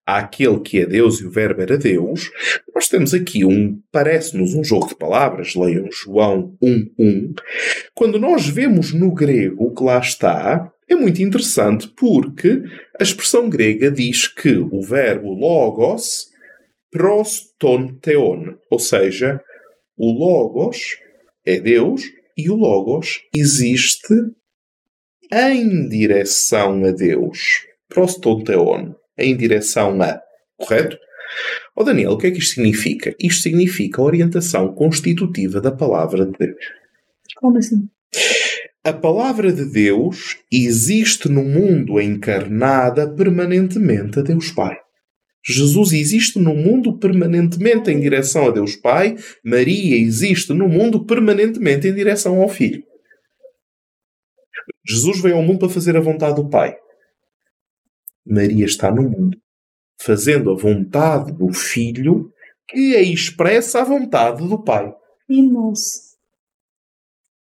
àquele que é Deus e o Verbo era Deus, nós temos aqui um, parece-nos um jogo de palavras, leiam João 1.1. Quando nós vemos no grego o que lá está, é muito interessante porque a expressão grega diz que o verbo logos prostonteon, ou seja, o logos é Deus e o logos existe em direção a Deus. Prostonteon em direção a Correto? Ó oh Daniel, o que é que isto significa? Isto significa a orientação constitutiva da palavra de Deus. Como assim? A palavra de Deus existe no mundo encarnada permanentemente a Deus Pai. Jesus existe no mundo permanentemente em direção a Deus Pai, Maria existe no mundo permanentemente em direção ao Filho. Jesus veio ao mundo para fazer a vontade do Pai. Maria está no mundo fazendo a vontade do Filho que é expressa a vontade do Pai. E nós?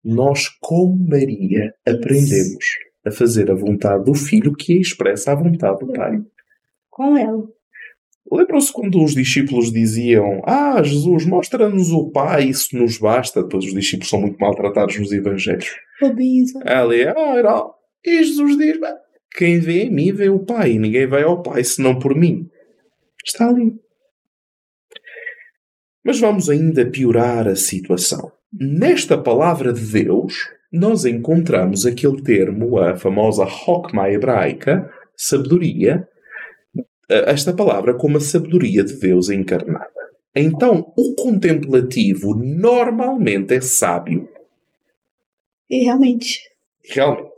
Nós, com Maria, aprendemos a fazer a vontade do Filho que expressa a vontade do Pai. Com ela. Lembram-se quando os discípulos diziam: Ah, Jesus, mostra-nos o Pai, isso nos basta. Depois os discípulos são muito maltratados nos Evangelhos. Ali, ah, era. E Jesus diz: Quem vê a mim vê o Pai, e ninguém vai ao Pai senão por mim. Está ali. Mas vamos ainda piorar a situação. Nesta palavra de Deus, nós encontramos aquele termo, a famosa Hokmah hebraica, sabedoria, esta palavra como a sabedoria de Deus encarnada. Então, o contemplativo normalmente é sábio. E realmente. Realmente.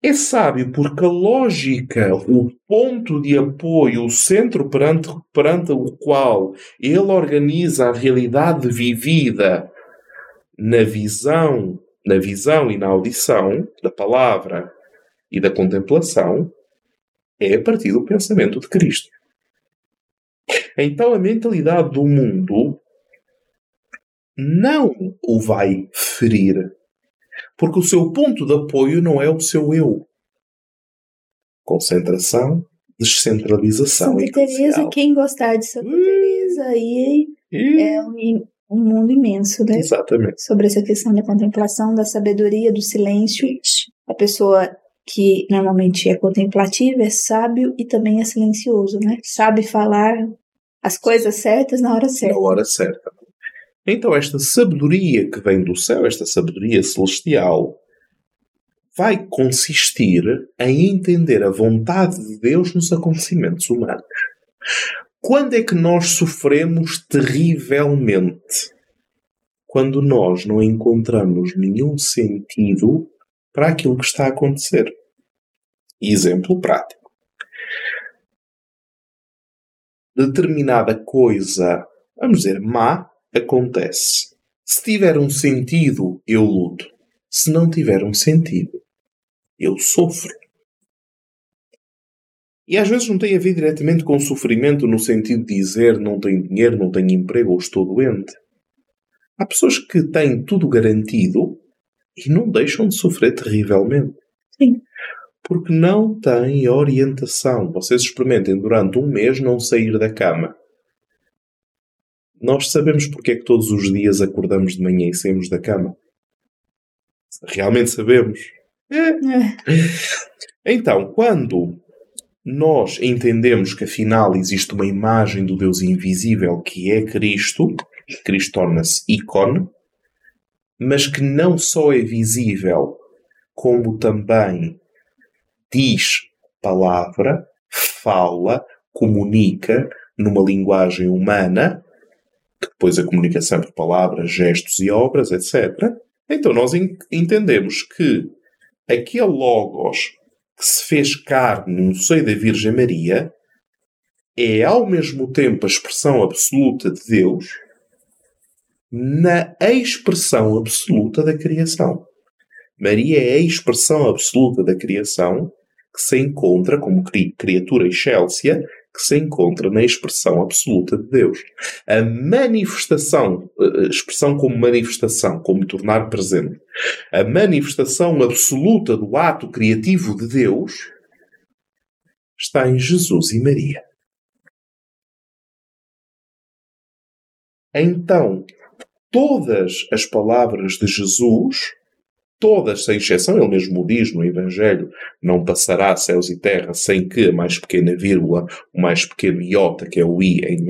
É sábio porque a lógica, o ponto de apoio, o centro perante, perante o qual ele organiza a realidade vivida na visão, na visão e na audição da palavra e da contemplação, é a partir do pensamento de Cristo. Então a mentalidade do mundo não o vai ferir, porque o seu ponto de apoio não é o seu eu. Concentração, descentralização Santa Teresa, quem gostar de Santa Teresa, aí é um, um, mundo imenso, né? Exatamente. Sobre essa questão da contemplação, da sabedoria, do silêncio. A pessoa que normalmente é contemplativo, é sábio e também é silencioso, né? Sabe falar as coisas certas na hora certa. Na hora certa. Então, esta sabedoria que vem do céu, esta sabedoria celestial, vai consistir em entender a vontade de Deus nos acontecimentos humanos. Quando é que nós sofremos terrivelmente? Quando nós não encontramos nenhum sentido para aquilo que está a acontecer. Exemplo prático. Determinada coisa, vamos dizer, má, acontece. Se tiver um sentido, eu luto. Se não tiver um sentido, eu sofro. E às vezes não tem a ver diretamente com sofrimento no sentido de dizer não tenho dinheiro, não tenho emprego ou estou doente. Há pessoas que têm tudo garantido e não deixam de sofrer terrivelmente. Sim porque não têm orientação. Vocês experimentem durante um mês não sair da cama. Nós sabemos porque é que todos os dias acordamos de manhã e saímos da cama. Realmente sabemos. É. Então, quando nós entendemos que afinal existe uma imagem do Deus invisível que é Cristo, Cristo torna-se ícone, mas que não só é visível, como também diz palavra, fala, comunica numa linguagem humana, que depois a comunicação por palavras, gestos e obras, etc. Então nós entendemos que aquele Logos que se fez carne no seio da Virgem Maria é ao mesmo tempo a expressão absoluta de Deus na expressão absoluta da criação. Maria é a expressão absoluta da criação que se encontra como criatura excelsia, que se encontra na expressão absoluta de Deus. A manifestação, expressão como manifestação, como tornar presente, a manifestação absoluta do ato criativo de Deus está em Jesus e Maria. Então, todas as palavras de Jesus todas sem exceção, ele mesmo diz no Evangelho, não passará céus e terra sem que a mais pequena vírgula, o mais pequeno iota, que é o i em,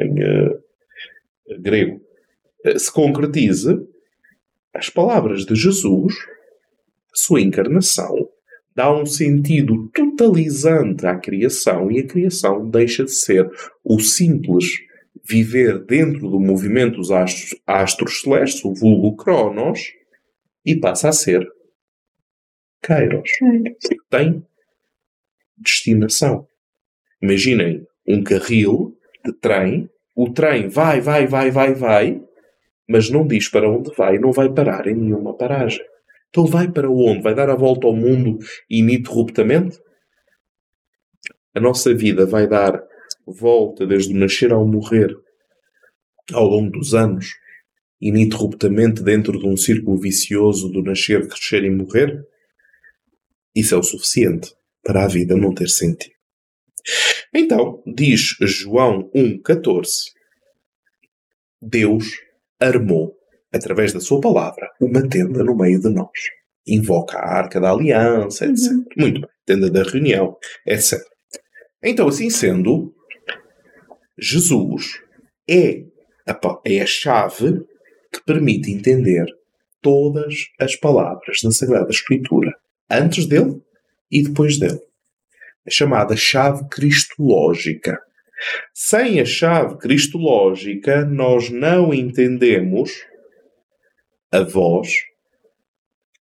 em uh, grego, uh, se concretize, as palavras de Jesus, sua encarnação, dá um sentido totalizante à criação e a criação deixa de ser o simples viver dentro do movimento dos astros, astros celestes, o vulgo Cronos, e passa a ser Kairos. Porque tem destinação. Imaginem um carril de trem, o trem vai, vai, vai, vai, vai, mas não diz para onde vai, não vai parar em nenhuma paragem. Então vai para onde? Vai dar a volta ao mundo ininterruptamente? A nossa vida vai dar volta desde o nascer ao morrer ao longo dos anos, ininterruptamente dentro de um círculo vicioso do nascer, crescer e morrer? Isso é o suficiente para a vida não ter sentido. Então, diz João 1,14: Deus armou, através da sua palavra, uma tenda no meio de nós. Invoca a arca da aliança, etc. Uhum. Muito bem. Tenda da reunião, etc. Então, assim sendo, Jesus é a, é a chave que permite entender todas as palavras da Sagrada Escritura, antes dele e depois dele. A chamada chave cristológica. Sem a chave cristológica, nós não entendemos a voz,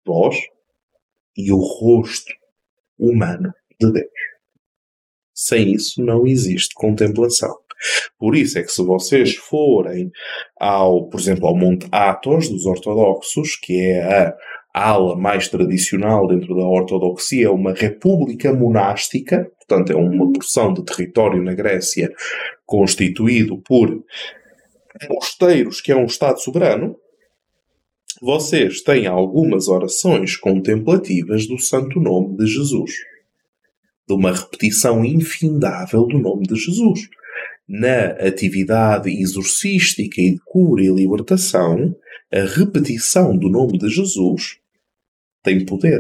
voz e o rosto humano de Deus. Sem isso, não existe contemplação. Por isso é que se vocês forem ao, por exemplo, ao Monte Athos dos ortodoxos, que é a ala mais tradicional dentro da ortodoxia, é uma república monástica, portanto é uma porção de território na Grécia constituído por mosteiros, que é um Estado soberano, vocês têm algumas orações contemplativas do Santo Nome de Jesus. De uma repetição infindável do nome de Jesus na atividade exorcística e de cura e libertação, a repetição do nome de Jesus tem poder.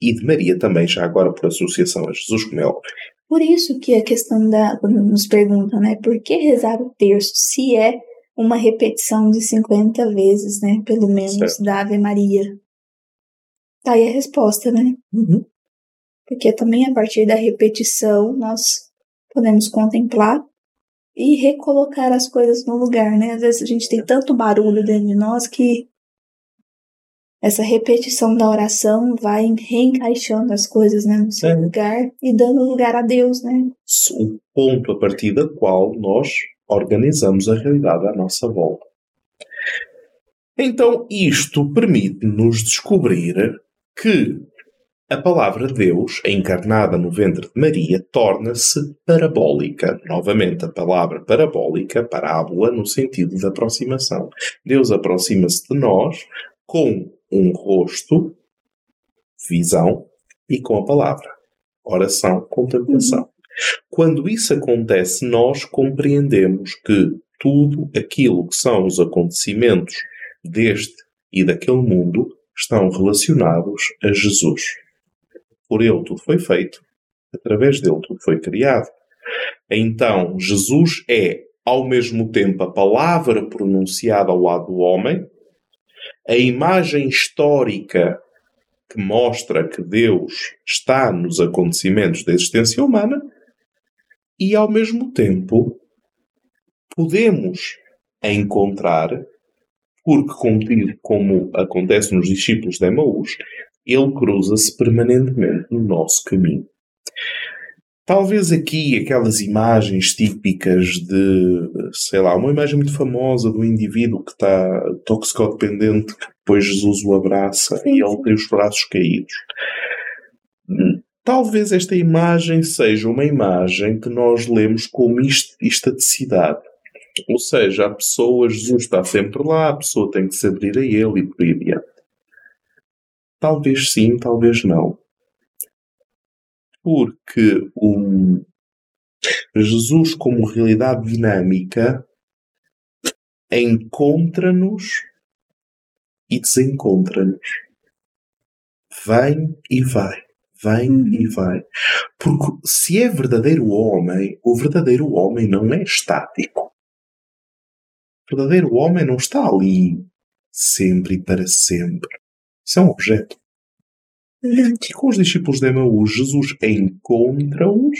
E de Maria também, já agora por associação a Jesus, como é óbvio. Por isso que a questão da. Quando nos perguntam, né? Por que rezar o terço se é uma repetição de 50 vezes, né? Pelo menos, certo. da Ave Maria? Tá aí a resposta, né? Uhum. Porque também a partir da repetição nós podemos contemplar e recolocar as coisas no lugar, né? Às vezes a gente tem tanto barulho dentro de nós que essa repetição da oração vai reencaixando as coisas né, no seu é. lugar e dando lugar a Deus, né? O ponto a partir do qual nós organizamos a realidade à nossa volta. Então, isto permite-nos descobrir que a palavra de Deus, encarnada no ventre de Maria, torna-se parabólica. Novamente, a palavra parabólica, parábola, no sentido de aproximação. Deus aproxima-se de nós com um rosto, visão, e com a palavra, oração, contemplação. Quando isso acontece, nós compreendemos que tudo aquilo que são os acontecimentos deste e daquele mundo estão relacionados a Jesus. Por ele tudo foi feito, através dele tudo foi criado. Então, Jesus é, ao mesmo tempo, a palavra pronunciada ao lado do homem, a imagem histórica que mostra que Deus está nos acontecimentos da existência humana, e ao mesmo tempo podemos encontrar, porque, como acontece nos discípulos de Emaús, ele cruza-se permanentemente no nosso caminho. Talvez aqui aquelas imagens típicas de, sei lá, uma imagem muito famosa do indivíduo que está toxicodependente, que depois Jesus o abraça e ele tem os braços caídos. Talvez esta imagem seja uma imagem que nós lemos como estaticidade. Ou seja, a pessoa, Jesus está sempre lá, a pessoa tem que se abrir a ele e por aí adiante. Talvez sim, talvez não. Porque o Jesus, como realidade dinâmica, encontra-nos e desencontra-nos. Vem e vai. Vem uhum. e vai. Porque se é verdadeiro homem, o verdadeiro homem não é estático. O verdadeiro homem não está ali sempre e para sempre. Isso é um objeto. E com os discípulos de Emaús, Jesus encontra-os,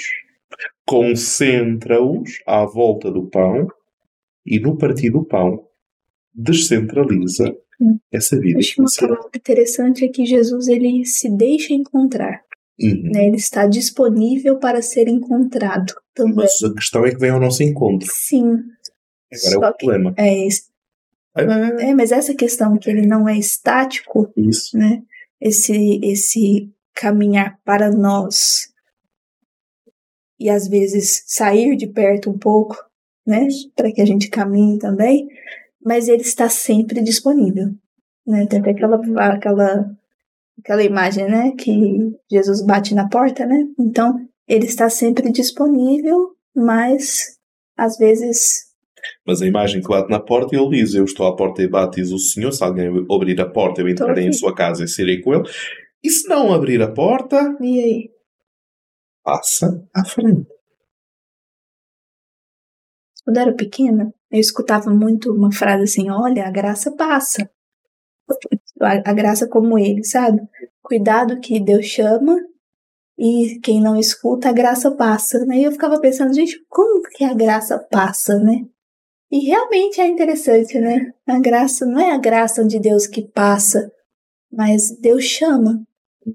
concentra-os à volta do pão e no partir do pão descentraliza essa vida. Acho uma palavra interessante é que Jesus ele se deixa encontrar. Uhum. Né? Ele está disponível para ser encontrado também. Mas a questão é que vem ao nosso encontro. Sim. Agora Só é o problema. É, é, mas essa questão que ele não é estático, Isso. né? Esse, esse caminhar para nós e às vezes sair de perto um pouco, né? Para que a gente caminhe também, mas ele está sempre disponível, né? Tem até aquela, aquela, aquela imagem, né? Que Jesus bate na porta, né? Então, ele está sempre disponível, mas às vezes mas a imagem que bate na porta, ele diz: Eu estou à porta e bato, diz o Senhor. Se alguém abrir a porta, eu entrarei em sua casa e serei com ele. E se não abrir a porta. E aí? Passa à frente. Quando era pequena, eu escutava muito uma frase assim: Olha, a graça passa. <laughs> A, a graça como ele, sabe? Cuidado que Deus chama e quem não escuta, a graça passa. Aí eu ficava pensando, gente, como que a graça passa, né? E realmente é interessante, né? A graça não é a graça de Deus que passa, mas Deus chama,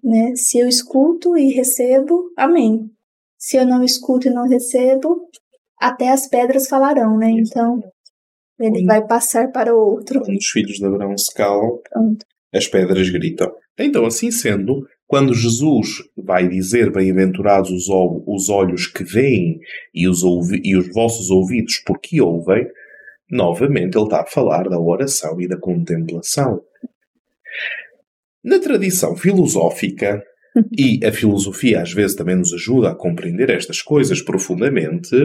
né? Se eu escuto e recebo, amém. Se eu não escuto e não recebo, até as pedras falarão, né? Então, ele vai passar para o outro. Quando os filhos de Abraão se calam, Pronto. as pedras gritam. Então, assim sendo, quando Jesus vai dizer bem-aventurados os, os olhos que veem e os, e os vossos ouvidos porque ouvem, Novamente, ele está a falar da oração e da contemplação. Na tradição filosófica, e a filosofia às vezes também nos ajuda a compreender estas coisas profundamente,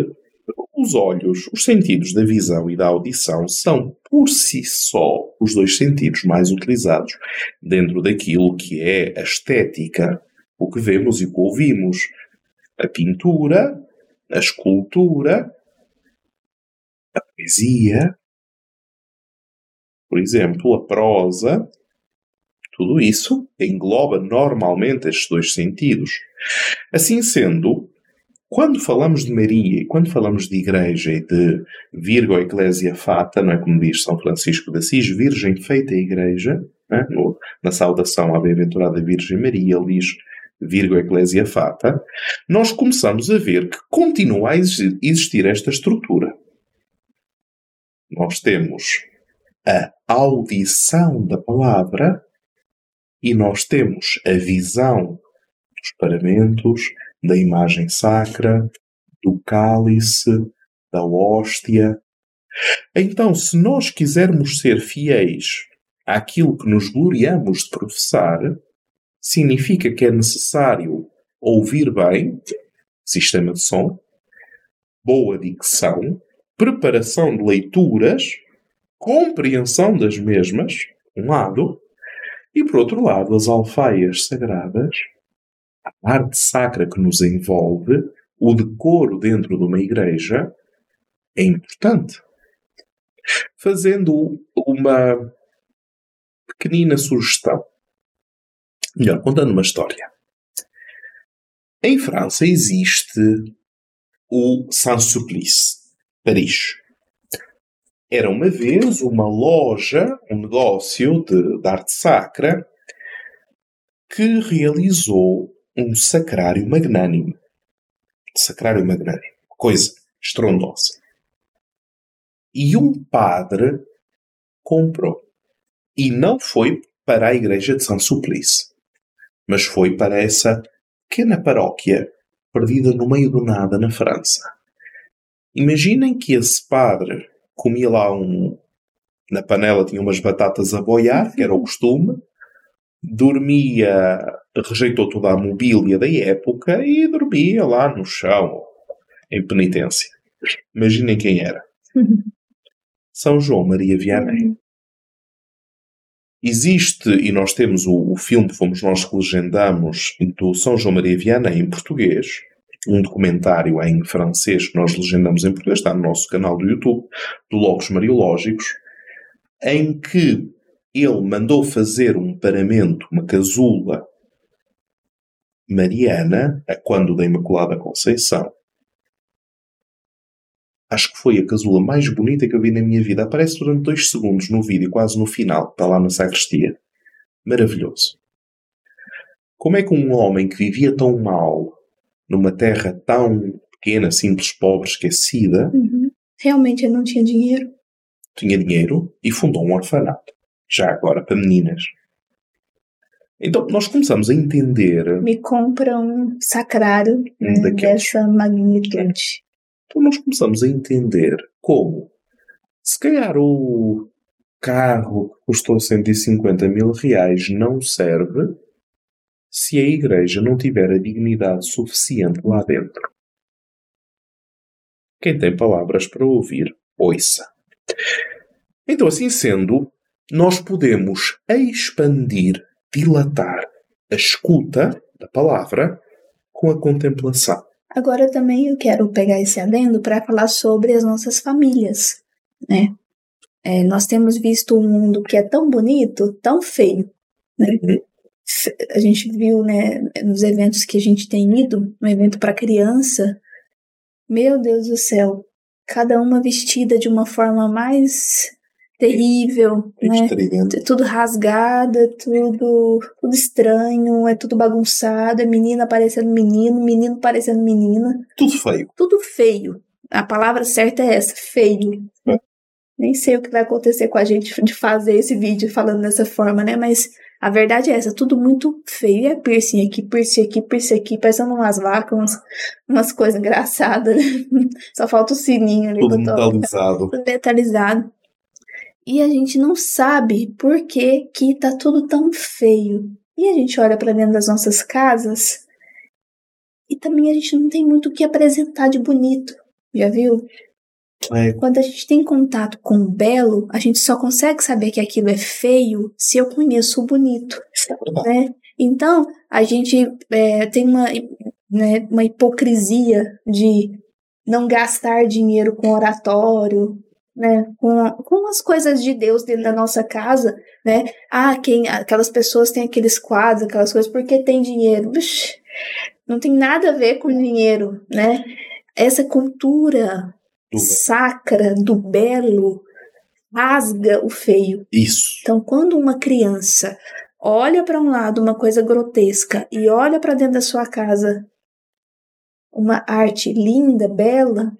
os olhos, os sentidos da visão e da audição são por si só os dois sentidos mais utilizados dentro daquilo que é a estética, o que vemos e o que ouvimos. A pintura, a escultura poesia, por exemplo, a prosa, tudo isso engloba normalmente estes dois sentidos. Assim sendo, quando falamos de Maria e quando falamos de igreja e de Virgo Ecclesia Fata, não é como diz São Francisco de Assis, Virgem feita igreja, é? na saudação à bem-aventurada Virgem Maria, ele diz Virgo Ecclesia Fata, nós começamos a ver que continua a existir esta estrutura nós temos a audição da palavra e nós temos a visão dos paramentos, da imagem sacra, do cálice, da hóstia. Então, se nós quisermos ser fiéis àquilo que nos gloriamos de professar, significa que é necessário ouvir bem, sistema de som, boa dicção, preparação de leituras, compreensão das mesmas, um lado, e por outro lado, as alfaias sagradas, a arte sacra que nos envolve, o decoro dentro de uma igreja, é importante. Fazendo uma pequenina sugestão. Melhor, contando uma história. Em França existe o Saint-Supplice. Paris. Era uma vez uma loja, um negócio de, de arte sacra, que realizou um sacrário magnânimo. Sacrário magnânimo. Coisa estrondosa. E um padre comprou. E não foi para a igreja de São Suplice, mas foi para essa pequena paróquia perdida no meio do nada na França. Imaginem que esse padre comia lá um. Na panela tinha umas batatas a boiar, que era o costume, dormia, rejeitou toda a mobília da época e dormia lá no chão, em penitência. Imaginem quem era. <laughs> São João Maria Vianney. Existe, e nós temos o, o filme, fomos nós que legendamos, do São João Maria Vianney em português, um documentário em francês que nós legendamos em português, está no nosso canal do YouTube, do Logos Mariológicos, em que ele mandou fazer um paramento, uma casula, Mariana, a quando da Imaculada Conceição, acho que foi a casula mais bonita que eu vi na minha vida. Aparece durante dois segundos no vídeo, quase no final, está lá na sacristia. Maravilhoso. Como é que um homem que vivia tão mal, numa terra tão pequena, simples, pobre, esquecida, Uhum. Realmente ele não tinha dinheiro. tinha dinheiro e fundou um orfanato. Já agora para meninas. Então nós começamos a entender. Me compra um sacrário né, daqueles. dessa magnitude. Então nós começamos a entender como, se calhar o carro que custou 150 mil reais não serve se a igreja não tiver a dignidade suficiente lá dentro. Quem tem palavras para ouvir, ouça. Então, assim sendo, nós podemos expandir, dilatar a escuta da palavra com a contemplação. Agora também eu quero pegar esse adendo para falar sobre as nossas famílias, né? É, nós temos visto um mundo que é tão bonito, tão feio, né? Fe- A gente viu, né, nos eventos que a gente tem ido, um evento para criança, meu Deus do céu, cada uma vestida de uma forma mais terrível, né? Estridente. tudo rasgado, é tudo, tudo estranho, é tudo bagunçado, é menina parecendo menino, menino parecendo menina, Tudo feio. tudo feio. A palavra certa é essa, feio. É. Nem sei o que vai acontecer com a gente de fazer esse vídeo falando dessa forma, né? Mas a verdade é essa, tudo muito feio. E é piercing aqui, piercing aqui, piercing aqui, parecendo umas vacas, umas, umas coisas engraçadas, né? <laughs> Só falta o sininho ali Tudo metalizado. tudo metalizado. E a gente não sabe por que que tá tudo tão feio. E a gente olha para dentro das nossas casas e também a gente não tem muito o que apresentar de bonito. Já viu? É, Quando a gente tem contato com o belo, a gente só consegue saber que aquilo é feio se eu conheço o bonito é né? Então, a gente é, tem uma, né, uma hipocrisia de não gastar dinheiro com oratório, né? Com, a- com as coisas de Deus dentro da nossa casa, né? Ah, quem, aquelas pessoas têm aqueles quadros, aquelas coisas, porque tem dinheiro. Ux, não tem nada a ver com dinheiro, né? Essa cultura Do sacra do belo rasga o feio. Isso. Então, quando uma criança olha para um lado uma coisa grotesca e olha para dentro da sua casa uma arte linda, bela,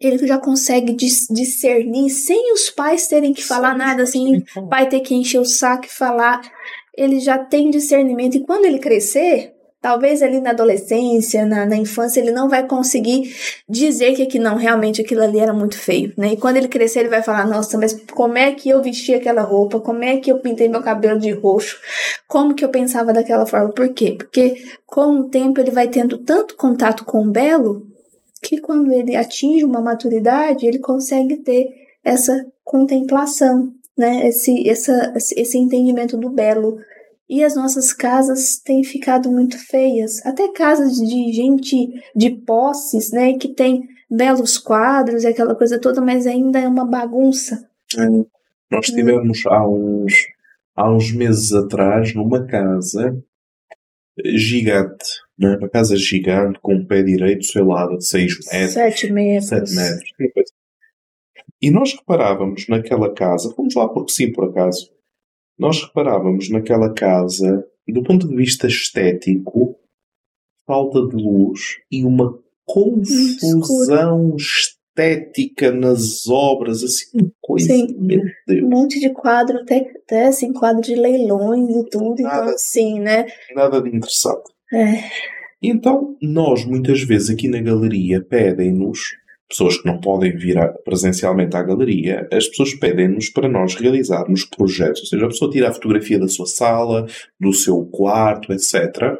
ele já consegue dis- discernir sem os pais terem que falar nada, sem o pai ter que encher o saco e falar. Ele já tem discernimento e quando ele crescer, talvez ali na adolescência, na, na infância, ele não vai conseguir dizer que, que não, realmente aquilo ali era muito feio, né? E quando ele crescer, ele vai falar, nossa, mas como é que eu vesti aquela roupa? Como é que eu pintei meu cabelo de roxo? Como que eu pensava daquela forma? Por quê? Porque com o tempo ele vai tendo tanto contato com o belo que quando ele atinge uma maturidade, ele consegue ter essa contemplação, né? Esse, essa, esse entendimento do belo. E as nossas casas têm ficado muito feias. Até casas de gente de posses, né? Que tem belos quadros e aquela coisa toda, mas ainda é uma bagunça. Nós estivemos há uns, há uns meses atrás numa casa gigante, não é? uma casa gigante com um pé direito, sei lá, de 6 metros, Sete metros. 7 metros. E nós reparávamos naquela casa, fomos lá porque sim, por acaso, nós reparávamos naquela casa, do ponto de vista estético, falta de luz e uma confusão estética nas obras, assim, uma coisa, Sim. meu Um Deus. monte de quadro, até, até assim, quadro de leilões e tudo. Então, Nada. assim, né? Nada de interessante. É, Então, nós muitas vezes aqui na galeria pedem-nos, pessoas que não podem vir presencialmente à galeria, as pessoas pedem-nos para nós realizarmos projetos. Ou seja, a pessoa tira a fotografia da sua sala, do seu quarto, etc.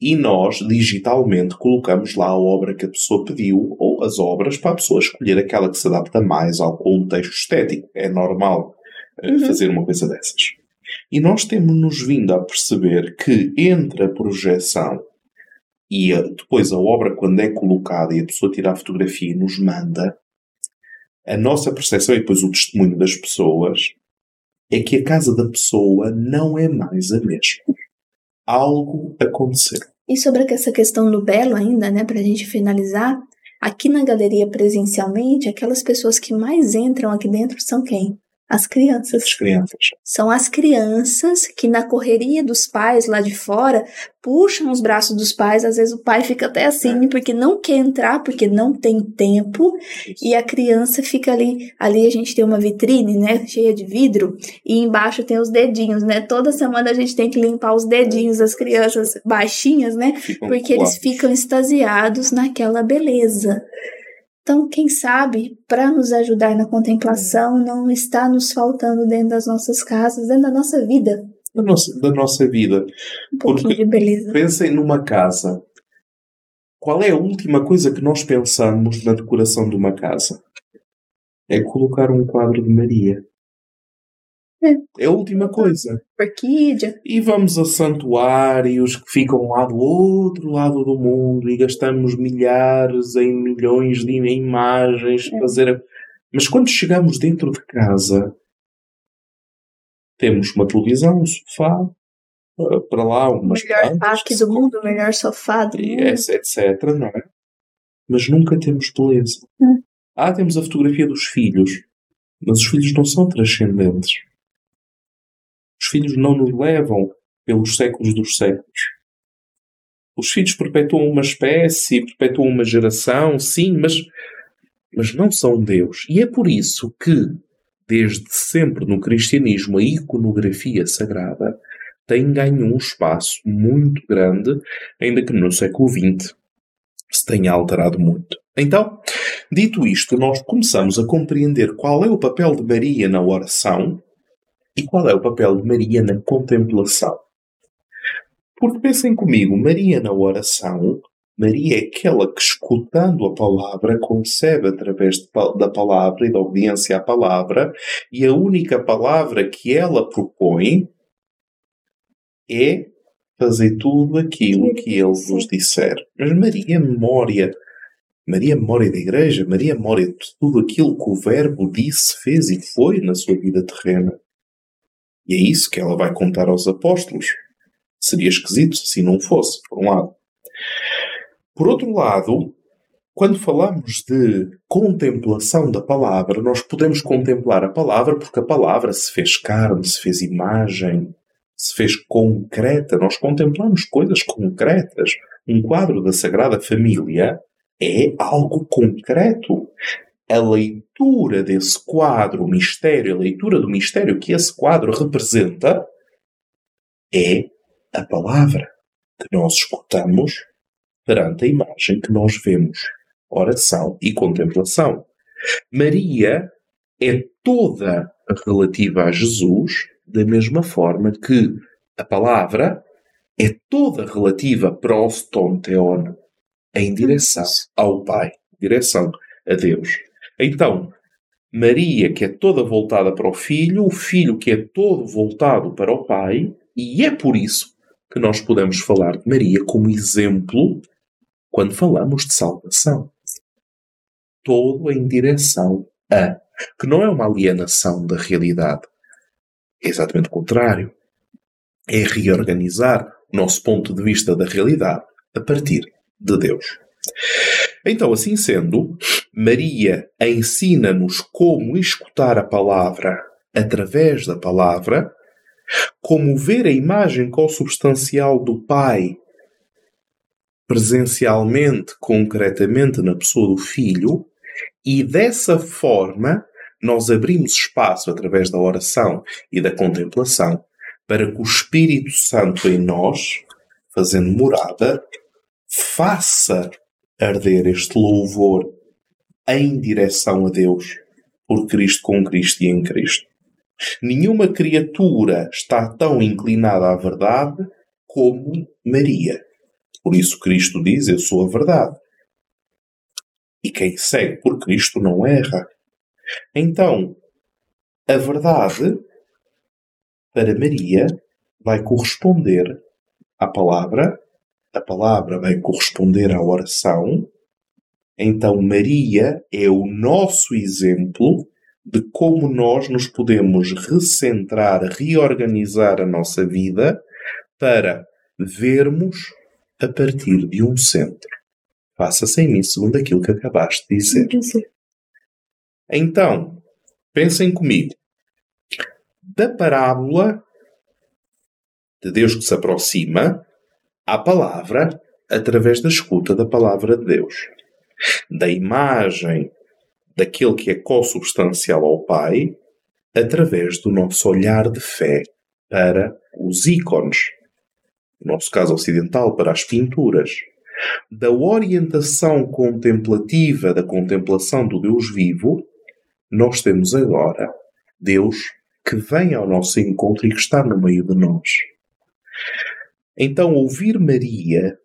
E nós, digitalmente, colocamos lá a obra que a pessoa pediu ou as obras para a pessoa escolher aquela que se adapta mais ao contexto estético. É normal eh, Uhum. fazer uma coisa dessas. E nós temos-nos vindo a perceber que entre a projeção e a- depois a obra, quando é colocada e a pessoa tira a fotografia e nos manda, a nossa percepção e depois o testemunho das pessoas é que a casa da pessoa não é mais a mesma. algo acontecer. E sobre essa questão do belo ainda, né, para a gente finalizar, aqui na galeria presencialmente, aquelas pessoas que mais entram aqui dentro são quem? As crianças. As crianças. São as crianças que, na correria dos pais lá de fora, puxam os braços dos pais. Às vezes o pai fica até assim, porque não quer entrar, porque não tem tempo. E a criança fica ali. Ali a gente tem uma vitrine, né? Cheia de vidro. E embaixo tem os dedinhos, né? Toda semana a gente tem que limpar os dedinhos das crianças baixinhas, né? Porque eles ficam extasiados naquela beleza. Então, quem sabe, para nos ajudar na contemplação, não está nos faltando dentro das nossas casas, dentro da nossa vida. Da nossa, da nossa vida. Um pouquinho Porque de beleza. Pensem numa casa. Qual é a última coisa que nós pensamos na decoração de uma casa? É colocar um quadro de Maria. É. a última coisa. Orquídea. E vamos a santuários que ficam lá do outro lado do mundo e gastamos milhares em milhões de imagens é. fazer. Mas quando chegamos dentro de casa, temos uma televisão, um sofá, eh, para lá umas O melhor parque do mundo, o melhor sofá do mundo. Etc, não é? Mas nunca temos beleza. É. Ah, temos a fotografia dos filhos. Mas os filhos não são transcendentes. Os filhos não nos levam pelos séculos dos séculos. Os filhos perpetuam uma espécie, perpetuam uma geração, sim, mas, mas não são Deus. E é por isso que, desde sempre no cristianismo, a iconografia sagrada tem ganho um espaço muito grande, ainda que no século XX se tenha alterado muito. Então, dito isto, nós começamos a compreender qual é o papel de Maria na oração e qual é o papel de Maria na contemplação? Porque pensem comigo, Maria na oração, Maria é aquela que, escutando a palavra, concebe através de, da palavra e da obediência à palavra, e a única palavra que ela propõe é fazer tudo aquilo que ele vos disser. Mas Maria memória. Maria memória da igreja, Maria memória de tudo aquilo que o Verbo disse, fez e foi na sua vida terrena. E é isso que ela vai contar aos apóstolos. Seria esquisito se não fosse, por um lado. Por outro lado, quando falamos de contemplação da palavra, nós podemos contemplar a palavra porque a palavra se fez carne, se fez imagem, se fez concreta. Nós contemplamos coisas concretas. Um quadro da Sagrada Família é algo concreto a leitura desse quadro, o mistério, a leitura do mistério que esse quadro representa, é a palavra que nós escutamos perante a imagem que nós vemos. Oração e contemplação. Maria é toda relativa a Jesus, da mesma forma que a palavra é toda relativa proston teon, em direção ao Pai, direção a Deus. Então, Maria, que é toda voltada para o Filho, o Filho, que é todo voltado para o Pai, e é por isso que nós podemos falar de Maria como exemplo quando falamos de salvação. Todo em direção a. Que não é uma alienação da realidade. É exatamente o contrário. É reorganizar o nosso ponto de vista da realidade a partir de Deus. Então, assim sendo, Maria ensina-nos como escutar a palavra através da palavra, como ver a imagem consubstancial do Pai presencialmente, concretamente na pessoa do Filho, e dessa forma nós abrimos espaço através da oração e da contemplação para que o Espírito Santo em nós, fazendo morada, faça arder este louvor em direção a Deus, por Cristo, com Cristo e em Cristo. Nenhuma criatura está tão inclinada à verdade como Maria. Por isso Cristo diz: Eu sou a verdade. E quem segue por Cristo não erra. Então, a verdade para Maria vai corresponder à palavra a palavra vai corresponder à oração, então Maria é o nosso exemplo de como nós nos podemos recentrar, reorganizar a nossa vida para vermos a partir de um centro. Faça-se em mim segundo aquilo que acabaste de dizer. Então, pensem comigo. Da parábola de Deus que se aproxima à palavra através da escuta da palavra de Deus. Da imagem daquele que é consubstancial ao Pai através do nosso olhar de fé para os ícones. No nosso caso ocidental, para as pinturas. Da orientação contemplativa, da contemplação do Deus vivo, nós temos agora Deus que vem ao nosso encontro e que está no meio de nós. Então, ouvir Maria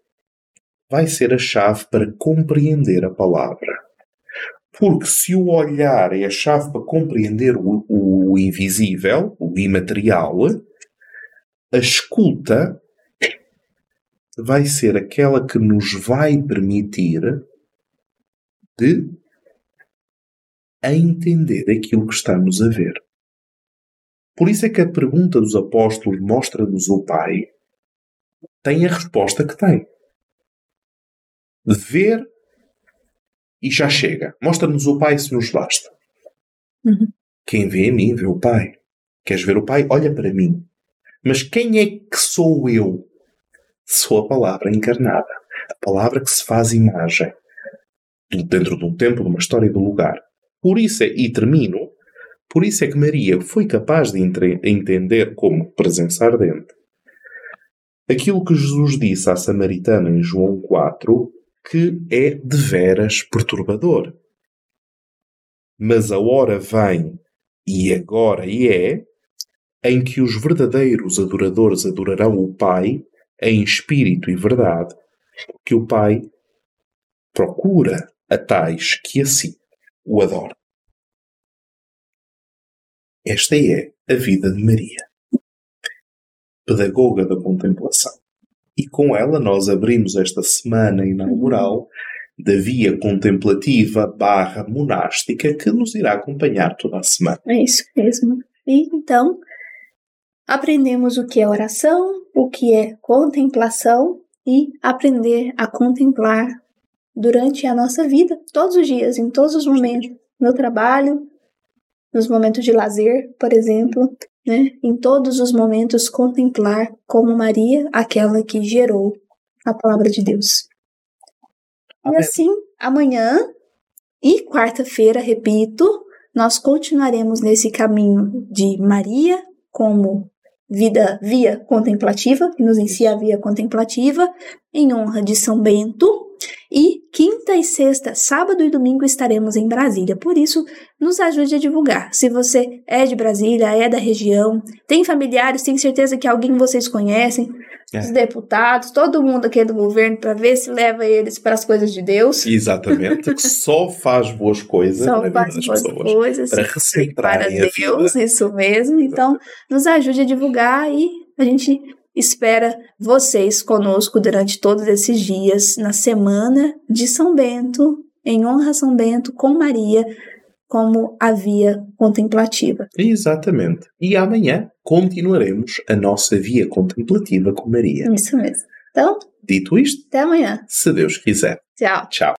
vai ser a chave para compreender a palavra. Porque se o olhar é a chave para compreender o, o invisível, o imaterial, a escuta vai ser aquela que nos vai permitir de entender aquilo que estamos a ver. Por isso é que a pergunta dos apóstolos mostra-nos o Pai tem a resposta que tem. Ver e já chega. Mostra-nos o Pai se nos basta. Uhum. Quem vê a mim vê o Pai. Queres ver o Pai? Olha para mim. Mas quem é que sou eu? Sou a palavra encarnada. A palavra que se faz imagem. Dentro de um tempo, de uma história e de um lugar. Por isso é, e termino, por isso é que Maria foi capaz de entender como presença ardente aquilo que Jesus disse à Samaritana em João 4, que é de veras perturbador. Mas a hora vem, e agora e é, em que os verdadeiros adoradores adorarão o Pai em espírito e verdade, que o Pai procura a tais que assim o adoram. Esta é a vida de Maria, pedagoga da contemplação. E com ela nós abrimos esta semana inaugural da via contemplativa barra monástica que nos irá acompanhar toda a semana. É isso mesmo. E então, aprendemos o que é oração, o que é contemplação e aprender a contemplar durante a nossa vida, todos os dias, em todos os momentos, no trabalho, nos momentos de lazer, por exemplo, né? em todos os momentos contemplar como Maria, aquela que gerou a palavra de Deus. Amém. E assim, amanhã e quarta-feira, repito, nós continuaremos nesse caminho de Maria como vida via contemplativa, que nos ensina a via contemplativa, em honra de São Bento, e quinta e sexta, sábado e domingo estaremos em Brasília. Por isso, nos ajude a divulgar. Se você é de Brasília, é da região, tem familiares, tem certeza que alguém vocês conhecem, é. os deputados, todo mundo aqui do governo, para ver se leva eles para as coisas de Deus. Exatamente, <laughs> só faz boas coisas só faz boas pessoas, coisas para recentrar para Deus, isso mesmo. Então, nos ajude a divulgar e a gente espera vocês conosco durante todos esses dias na semana de São Bento, em honra a São Bento, com Maria, como a via contemplativa. Exatamente. E amanhã continuaremos a nossa via contemplativa com Maria. Isso mesmo. Então, dito isto, até amanhã. Se Deus quiser. Tchau. Tchau.